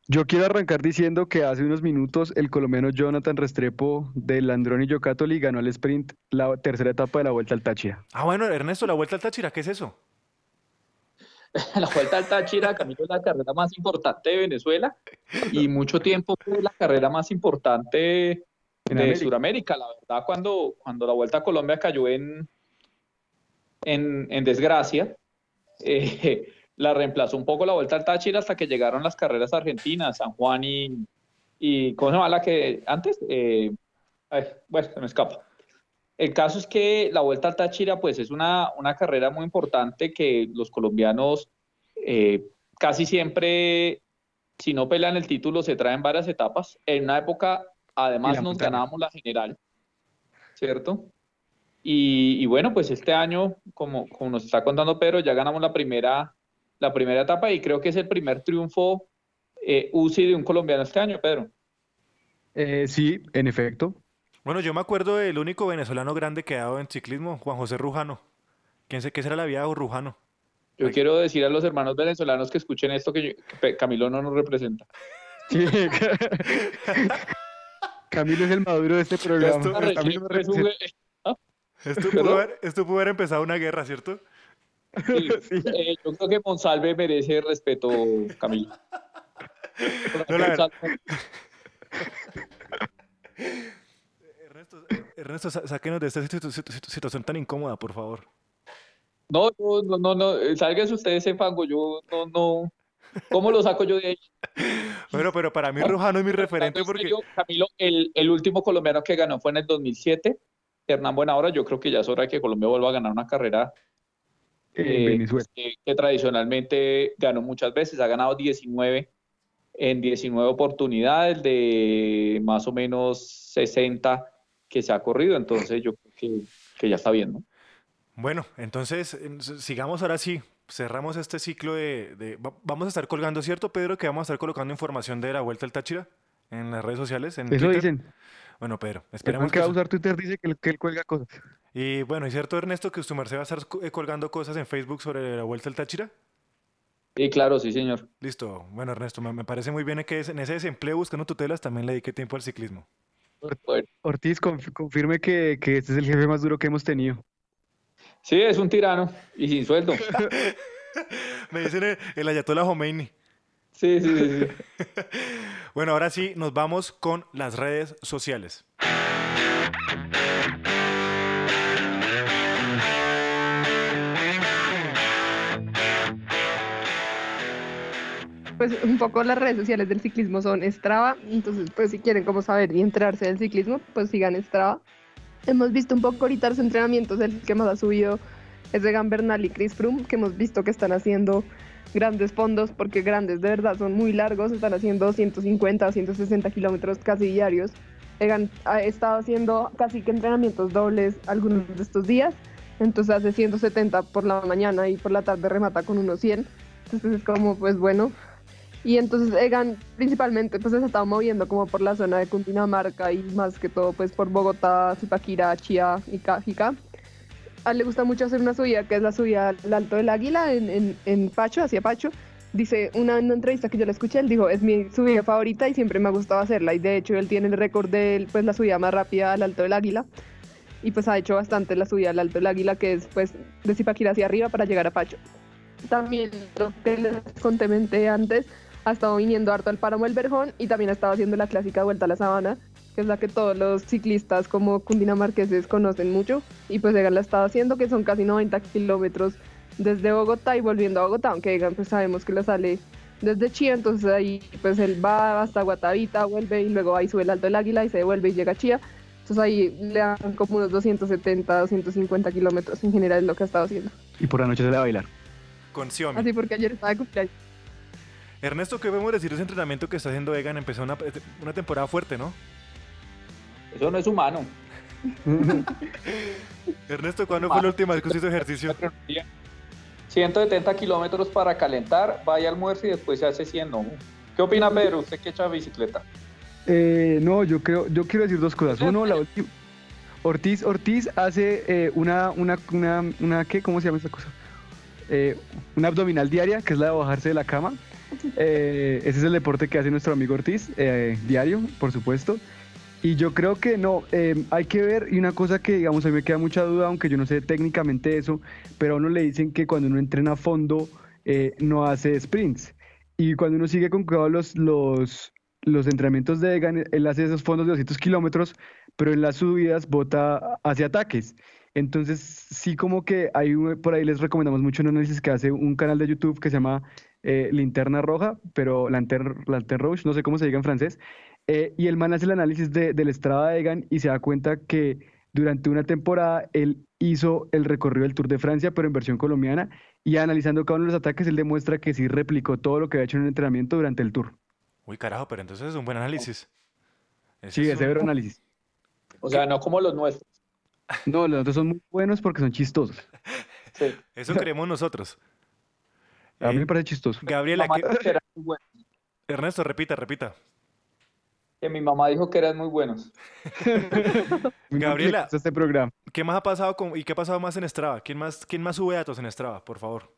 Yo quiero arrancar diciendo que hace unos minutos el colombiano Jonathan Restrepo del Androni Yocatoli ganó el sprint la tercera etapa de la Vuelta al Táchira. Ah, bueno, Ernesto, la Vuelta al Táchira, ¿qué es eso? [LAUGHS] la Vuelta al Táchira, Camilo, es la carrera más importante de Venezuela y mucho tiempo fue la carrera más importante de Sudamérica. La verdad, cuando, cuando la Vuelta a Colombia cayó en, en, en desgracia, [LAUGHS] eh, la reemplazó un poco la vuelta al Táchira hasta que llegaron las carreras argentinas, San Juan y, y ¿cómo se llama la que antes? Eh, bueno, se me escapa. El caso es que la vuelta al Táchira pues es una, una carrera muy importante que los colombianos eh, casi siempre, si no pelean el título, se traen varias etapas. En una época, además, nos ganábamos la general, ¿cierto? Y, y, bueno, pues este año, como, como nos está contando Pedro, ya ganamos la primera la primera etapa y creo que es el primer triunfo eh, UCI de un colombiano este año, Pedro. Eh, sí, en efecto. Bueno, yo me acuerdo del único venezolano grande que ha dado en ciclismo, Juan José Rujano. ¿Quién sé qué será la vida de Rujano? Yo quiero decir a los hermanos venezolanos que escuchen esto que, Camilo no nos representa. [LAUGHS] Camilo es el maduro de este programa. esto pudo haber empezado una guerra, ¿cierto? [LAUGHS] Eh, yo creo que Monsalve merece respeto, Camilo. Ernesto, Ernesto, sáquenos de esta situación tan incómoda, por favor. No, no, no, no, eh, salgan ustedes ese fango, yo no, no. ¿Cómo lo saco yo de ahí? Bueno, pero para mí Rujano es mi referente porque... Camilo, el, el, último colombiano que ganó fue en el 2007, Hernán Buenahora, yo creo que ya es hora que Colombia vuelva a ganar una carrera eh, que, tradicionalmente ganó muchas veces, ha ganado 19 en 19 oportunidades de más o menos 60 que se ha corrido, entonces yo creo que, ya está bien, ¿no? Bueno, entonces sigamos ahora sí, cerramos este ciclo de, Vamos a estar colgando, ¿cierto, Pedro? Que vamos a estar colocando información de la Vuelta al Táchira en las redes sociales. En Eso dicen. Bueno, Pedro, esperemos que... va a usar Twitter dice que, que él cuelga cosas. Y bueno, ¿es cierto, Ernesto, que usted va a estar eh, colgando cosas en Facebook sobre la vuelta al Táchira? Sí, claro, sí, señor. Listo. Bueno, Ernesto, me, parece muy bien que en ese desempleo buscando tutelas también le dedique tiempo al ciclismo. Ortiz, confirme que, que este es el jefe más duro que hemos tenido. Sí, es un tirano y sin sueldo. [LAUGHS] me dicen el, el Ayatollah Khomeini. Sí, sí, sí. sí. [LAUGHS] bueno, ahora sí, nos vamos con las redes sociales. pues un poco las redes sociales del ciclismo son Strava, entonces pues si quieren como saber y enterarse del ciclismo, pues sigan Strava. Hemos visto un poco ahorita los entrenamientos, el que más ha subido es de Gan Bernal y Chris Froome, que hemos visto que están haciendo grandes fondos, porque grandes de verdad son muy largos, están haciendo 150, 160 kilómetros casi diarios. Ha estado haciendo casi que entrenamientos dobles algunos de estos días, entonces hace 170 por la mañana y por la tarde remata con unos 100, entonces es como pues bueno. Y entonces Egan principalmente pues se ha estado moviendo como por la zona de Cundinamarca y más que todo pues por Bogotá, Zipaquirá, Chía y Cajica le gusta mucho hacer una subida, que es la subida al Alto del Águila, en, en, Pacho, hacia Pacho. Dice, una, una, entrevista que yo le escuché, él dijo, es mi subida favorita y siempre me ha gustado hacerla. Y de hecho, él tiene el récord de pues, la subida más rápida al Alto del Águila. Y pues ha hecho bastante la subida al Alto del Águila, que es pues de Zipaquirá hacia arriba para llegar a Pacho. También lo que les conté antes, ha estado viniendo harto al Páramo del Berjón y también ha estado haciendo la clásica Vuelta a la Sabana, que es la que todos los ciclistas como cundinamarqueses conocen mucho, y pues Egan la estado haciendo, que son casi 90 kilómetros desde Bogotá y volviendo a Bogotá, aunque Egan pues sabemos que la sale desde Chía, entonces ahí pues él va hasta Guatavita, vuelve y luego ahí sube el Alto del Águila y se devuelve y llega a Chía. Entonces ahí le dan como unos 270, 250 kilómetros en general es lo que ha estado haciendo. Y por la noche se le va a bailar. Con Xiaomi. Así porque ayer estaba de cumpleaños. Ernesto, ¿qué podemos decir de ese entrenamiento que está haciendo Egan? Empezó una, una temporada fuerte, ¿no? Eso no es humano. [LAUGHS] Ernesto, ¿cuándo fue la última vez que hizo ejercicio? 170 kilómetros para calentar, vaya almuerzo y después se hace 100. ¿Qué opina Pedro? ¿Usted que echa bicicleta? Eh, no, yo creo, yo quiero decir dos cosas. Uno, la [LAUGHS] última. Ortiz, Ortiz hace eh, una, una, una, una, ¿qué? ¿Cómo se llama esta cosa? Eh, una abdominal diaria, que es la de bajarse de la cama. ese es el deporte que hace nuestro amigo Ortiz, diario, por supuesto. Y yo creo que no, em, hay que ver, y una cosa que digamos a mí me queda mucha duda, aunque yo no sé técnicamente eso, pero a uno le dicen que cuando uno entrena a fondo eh, no hace sprints. Y cuando uno sigue con cuidado los, los, los entrenamientos de Egan, él hace esos fondos de 200 kilómetros, pero en las subidas bota hacia ataques. Entonces, sí como que hay, por ahí les recomendamos mucho un análisis que hace un canal de YouTube que se llama eh, Linterna Roja, pero Lanterne, Lanterne Rouge, no sé cómo se diga en francés, eh, y el man hace el análisis de, del Strava de Egan y se da cuenta que durante una temporada él hizo el recorrido del Tour de Francia, pero en versión colombiana, y analizando cada uno de los ataques, él demuestra que sí replicó todo lo que había hecho en el entrenamiento durante el Tour. Uy, carajo, pero entonces es un buen análisis. sí, es severo análisis. O sea, no como los nuestros. [LAUGHS] No, los nuestros son muy buenos porque son chistosos. Sí. [LAUGHS] Eso creemos nosotros. A mí me parece chistoso. Gabriela, Ernesto, repita, repita que mi mamá dijo que eran muy buenos. [LAUGHS] Gabriela, este programa. ¿qué más ha pasado con, y qué ha pasado más en Strava? ¿Quién más, quién más sube datos en Strava, por favor?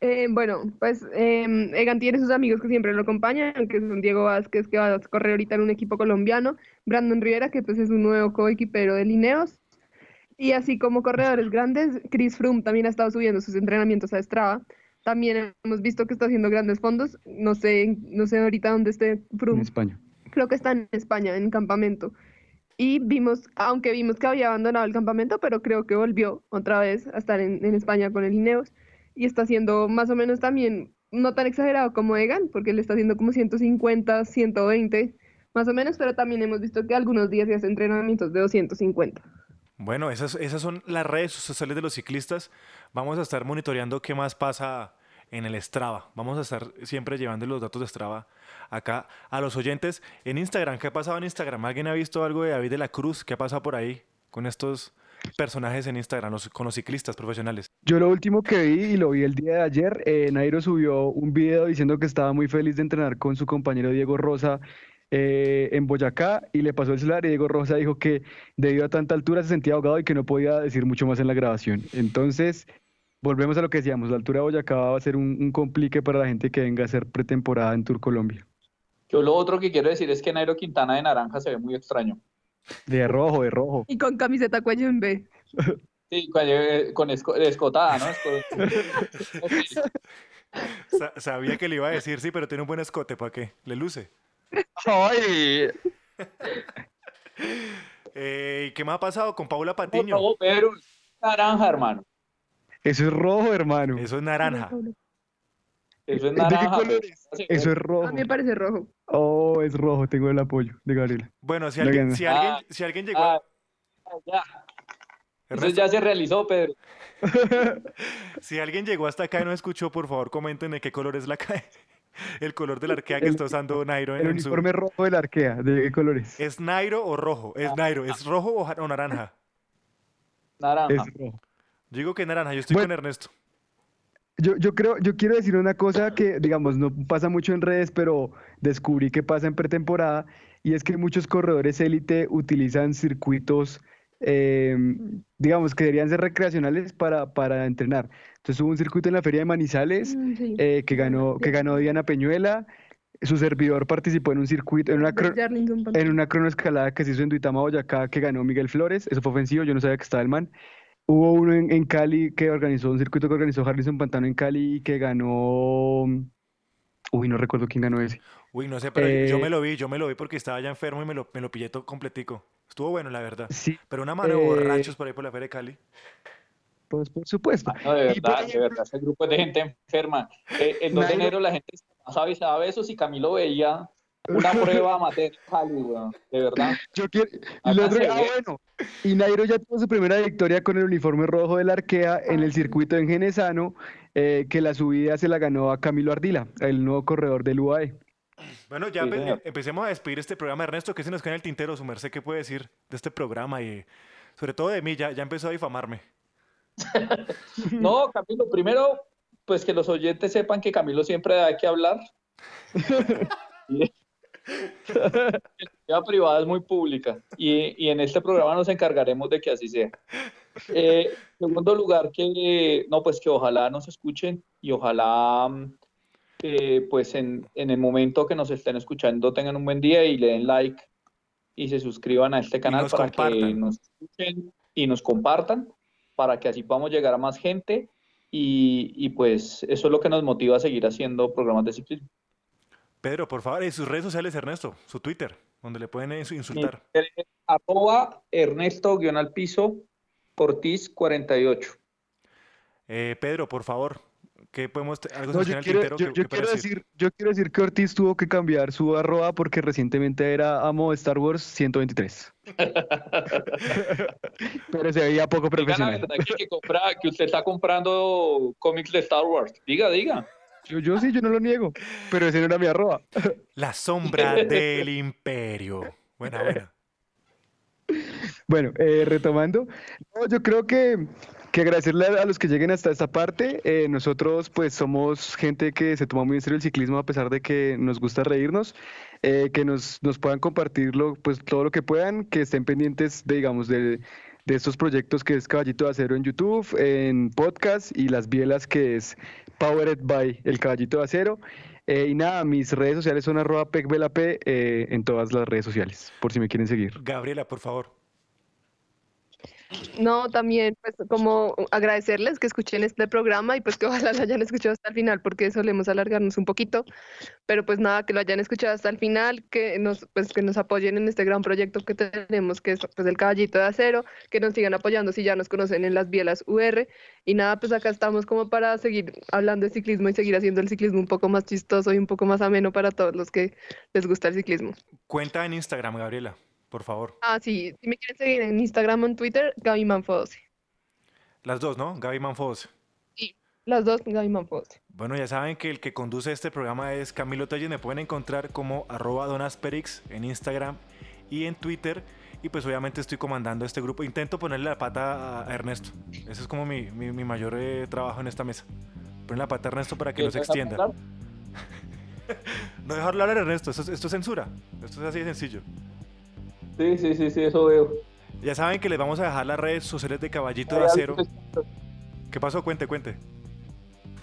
Eh, bueno, pues eh, Egan tiene sus amigos que siempre lo acompañan, que son Diego Vázquez, que va a correr ahorita en un equipo colombiano, Brandon Rivera, que pues es un nuevo coequipero de Lineos, y así como corredores [LAUGHS] grandes, Chris Froome también ha estado subiendo sus entrenamientos a Strava. También hemos visto que está haciendo grandes fondos, no sé, no sé ahorita dónde esté Froome. En España creo que está en España, en campamento. Y vimos, aunque vimos que había abandonado el campamento, pero creo que volvió otra vez a estar en, España con el Ineos. Y está haciendo más o menos también, no tan exagerado como Egan, porque le está haciendo como 150, 120, más o menos, pero también hemos visto que algunos días se hace entrenamientos de 250. Bueno, esas, esas son las redes sociales de los ciclistas. Vamos a estar monitoreando qué más pasa en el Strava. Vamos a estar siempre llevando los datos de Strava acá a los oyentes en Instagram. ¿Qué ha pasado en Instagram? ¿Alguien ha visto algo de David de la Cruz? ¿Qué ha pasado por ahí con estos personajes en Instagram, con los ciclistas profesionales? Yo lo último que vi, y lo vi el día de ayer, eh, Nairo subió un video diciendo que estaba muy feliz de entrenar con su compañero Diego Rosa eh, en Boyacá y le pasó el celular y Diego Rosa dijo que debido a tanta altura se sentía ahogado y que no podía decir mucho más en la grabación. Entonces, volvemos a lo que decíamos, la altura de Boyacá va a ser un, un complique para la gente que venga a hacer pretemporada en Tour Colombia. Yo lo otro que quiero decir es que Nairo Quintana de naranja se ve muy extraño. De rojo, de rojo. Y con camiseta cuello en B. Sí, con escotada, ¿no? [LAUGHS] Sabía que le iba a decir, sí, pero tiene un buen escote, ¿para qué? Le luce. ¡Ay! [LAUGHS] Eh, ¿Qué más ha pasado con Paula Patiño? No, pero naranja, hermano. Eso es rojo, hermano. Eso es naranja. Eso es ¿De qué color es? Eso es rojo. A mí me parece rojo. Oh, es rojo, tengo el apoyo de Gabriela. Bueno, si alguien, si Ah, alguien, si alguien llegó Ah, ya. Eso ya se realizó, Pedro. [LAUGHS] si alguien llegó hasta acá y no escuchó, por favor comenten de qué color es la ca- [LAUGHS] el color de la arquea que El- está usando Nairo El en su... uniforme rojo de la arquea, ¿de qué colores? ¿Es Nairo o rojo? Es Nairo. ¿Es rojo o, ja- o naranja? Naranja. Es rojo. Yo digo que naranja. Yo estoy Bueno. con Ernesto. Yo, yo creo, yo quiero decir una cosa que, digamos, no pasa mucho en redes, pero descubrí que pasa en pretemporada, y es que muchos corredores élite utilizan circuitos, eh, digamos, que deberían ser recreacionales para, para entrenar. Entonces hubo un circuito en la Feria de Manizales Mm, sí. eh, que ganó, que ganó Diana Peñuela, su servidor participó en un circuito, en una, en una cronoescalada que se hizo en Duitama, Boyacá, que ganó Miguel Flores. Eso fue ofensivo, yo no sabía que estaba el man. Hubo uno en, en Cali que organizó, un circuito que organizó Harrison Pantano en Cali y que ganó... Uy, no recuerdo quién ganó ese. Uy, no sé, pero yo- yo Eh, me lo vi. Yo me lo vi porque estaba ya enfermo y me lo, me lo pillé todo completico. Estuvo bueno, la verdad. Sí, Pero una mano de Eh, borrachos por ahí por la Feria de Cali. pues por supuesto. No, de Y, por verdad, de verdad, ese grupo es de gente enferma. Eh, el 2 de enero la gente no sabe, sabe eso si Camilo veía una [LAUGHS] prueba amateur en Cali, weón, de verdad. Yo quiero... y lo otro- ah, bueno. Y Nairo ya tuvo su primera victoria con el uniforme rojo del Arkea en el circuito en Genesano, eh, que la subida se la ganó a Camilo Ardila, el nuevo corredor del UAE. Bueno, ya Sí, empe- señor. empecemos a despedir este programa. Ernesto, ¿qué se nos queda en el tintero? Su merced, ¿qué puede decir de este programa? Y sobre todo de mí, ya, ya empezó a difamarme. [LAUGHS] No, Camilo, primero, pues que los oyentes sepan que Camilo siempre da que hablar. [LAUGHS] La privada es muy pública y, y en este programa nos encargaremos de que así sea. Eh, segundo lugar, que no, pues que ojalá nos escuchen y ojalá que pues en, en el momento que nos estén escuchando tengan un buen día y le den like y se suscriban a este canal para que compartan. nos escuchen y nos compartan para que así podamos llegar a más gente y, y pues eso es lo que nos motiva a seguir haciendo programas de ciclismo. Pedro, por favor, y sus redes sociales, Ernesto, su Twitter, donde le pueden ins- insultar. Arroba Ernesto guion al piso Ortiz 48. Eh, Pedro, por favor, ¿qué podemos, algo No, yo en quiero, tintero yo, quiero decir, yo quiero decir que Ortiz tuvo que cambiar su arroba porque recientemente era amo de Star Wars 123. [LAUGHS] Pero se veía poco Diga la profesional. verdad que, que compra- que usted está comprando cómics de Star Wars. Diga, diga. Yo, yo sí, yo no lo niego, pero ese no era mi arroba. La sombra del imperio. Buena, buena. Bueno, eh, retomando, no, yo creo que, que agradecerle a los que lleguen hasta esta parte. Eh, nosotros pues somos gente que se toma muy en serio el ciclismo a pesar de que nos gusta reírnos, eh, que nos, nos puedan compartirlo pues todo lo que puedan, que estén pendientes de, digamos, de, de estos proyectos que es Caballito de Acero en YouTube, en podcast y las bielas que es Powered by El Caballito de Acero. Eh, y nada, mis redes sociales son arroba pecvelap eh, en todas las redes sociales, por si me quieren seguir. Gabriela, por favor. No, también pues como agradecerles que escuchen este programa y pues que ojalá lo hayan escuchado hasta el final porque solemos alargarnos un poquito, pero pues nada, que lo hayan escuchado hasta el final, que nos pues que nos apoyen en este gran proyecto que tenemos que es pues el Caballito de Acero, que nos sigan apoyando si ya nos conocen en las Bielas UR y nada, pues acá estamos como para seguir hablando de ciclismo y seguir haciendo el ciclismo un poco más chistoso y un poco más ameno para todos los que les gusta el ciclismo. Cuenta en Instagram, Gabriela, por favor. Ah, sí, si me quieren seguir en Instagram o en Twitter, Gaby Manfo12. Las dos, ¿no? Gaby Manfos. Las dos, Gaby Manfo12. Bueno, ya saben que el que conduce este programa es Camilo Telles. Me pueden encontrar como arroba donasperix en Instagram y en Twitter. Y pues obviamente estoy comandando este grupo. Intento ponerle la pata a Ernesto. Ese es como mi, mi- mi mayor eh, trabajo en esta mesa. Poner la pata a Ernesto para que no se extienda. [LAUGHS] No dejarlo hablar a Ernesto. Esto, es- esto es censura. Esto es así de sencillo. Sí, sí, sí, sí, eso veo. Ya saben que les vamos a dejar las redes sociales de Caballito de Acero. ¿Qué pasó? Cuente, cuente.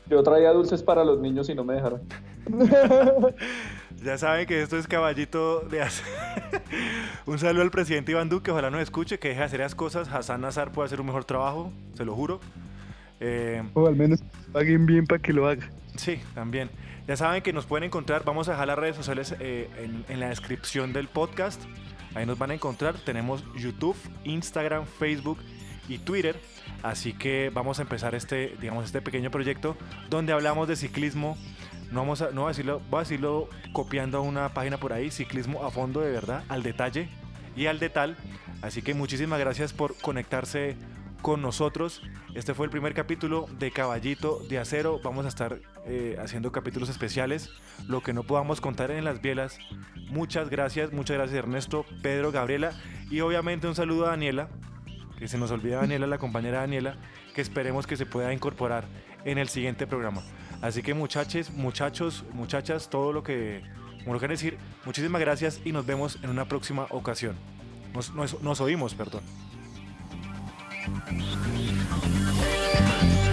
Yo traía dulces para los niños y no me dejaron. [LAUGHS] Ya saben que esto es Caballito de Acero. [LAUGHS] un saludo al presidente Iván Duque, ojalá nos escuche, que deje de hacer esas cosas. Hassan Nazar puede hacer un mejor trabajo, se lo juro. Eh, O al menos paguen bien para que lo haga. sí, también. Ya saben que nos pueden encontrar, vamos a dejar las redes sociales eh, en, en la descripción del podcast. Ahí nos van a encontrar. Tenemos YouTube, Instagram, Facebook y Twitter. Así que vamos a empezar este, digamos, este pequeño proyecto donde hablamos de ciclismo. No vamos a, no voy a decirlo, voy a decirlo copiando una página por ahí, ciclismo a fondo de verdad, al detalle y al detal. Así que muchísimas gracias por conectarse con nosotros. Este fue el primer capítulo de Caballito de Acero. Vamos a estar eh, haciendo capítulos especiales, lo que no podamos contar en las bielas. Muchas gracias, muchas gracias Ernesto, Pedro, Gabriela y obviamente un saludo a Daniela, que se nos olvida Daniela, la compañera Daniela, que esperemos que se pueda incorporar en el siguiente programa. Así que muchachos, muchachos, muchachas, todo lo que, como lo quieren decir, muchísimas gracias y nos vemos en una próxima ocasión. nos, nos oímos, perdón. Thank you.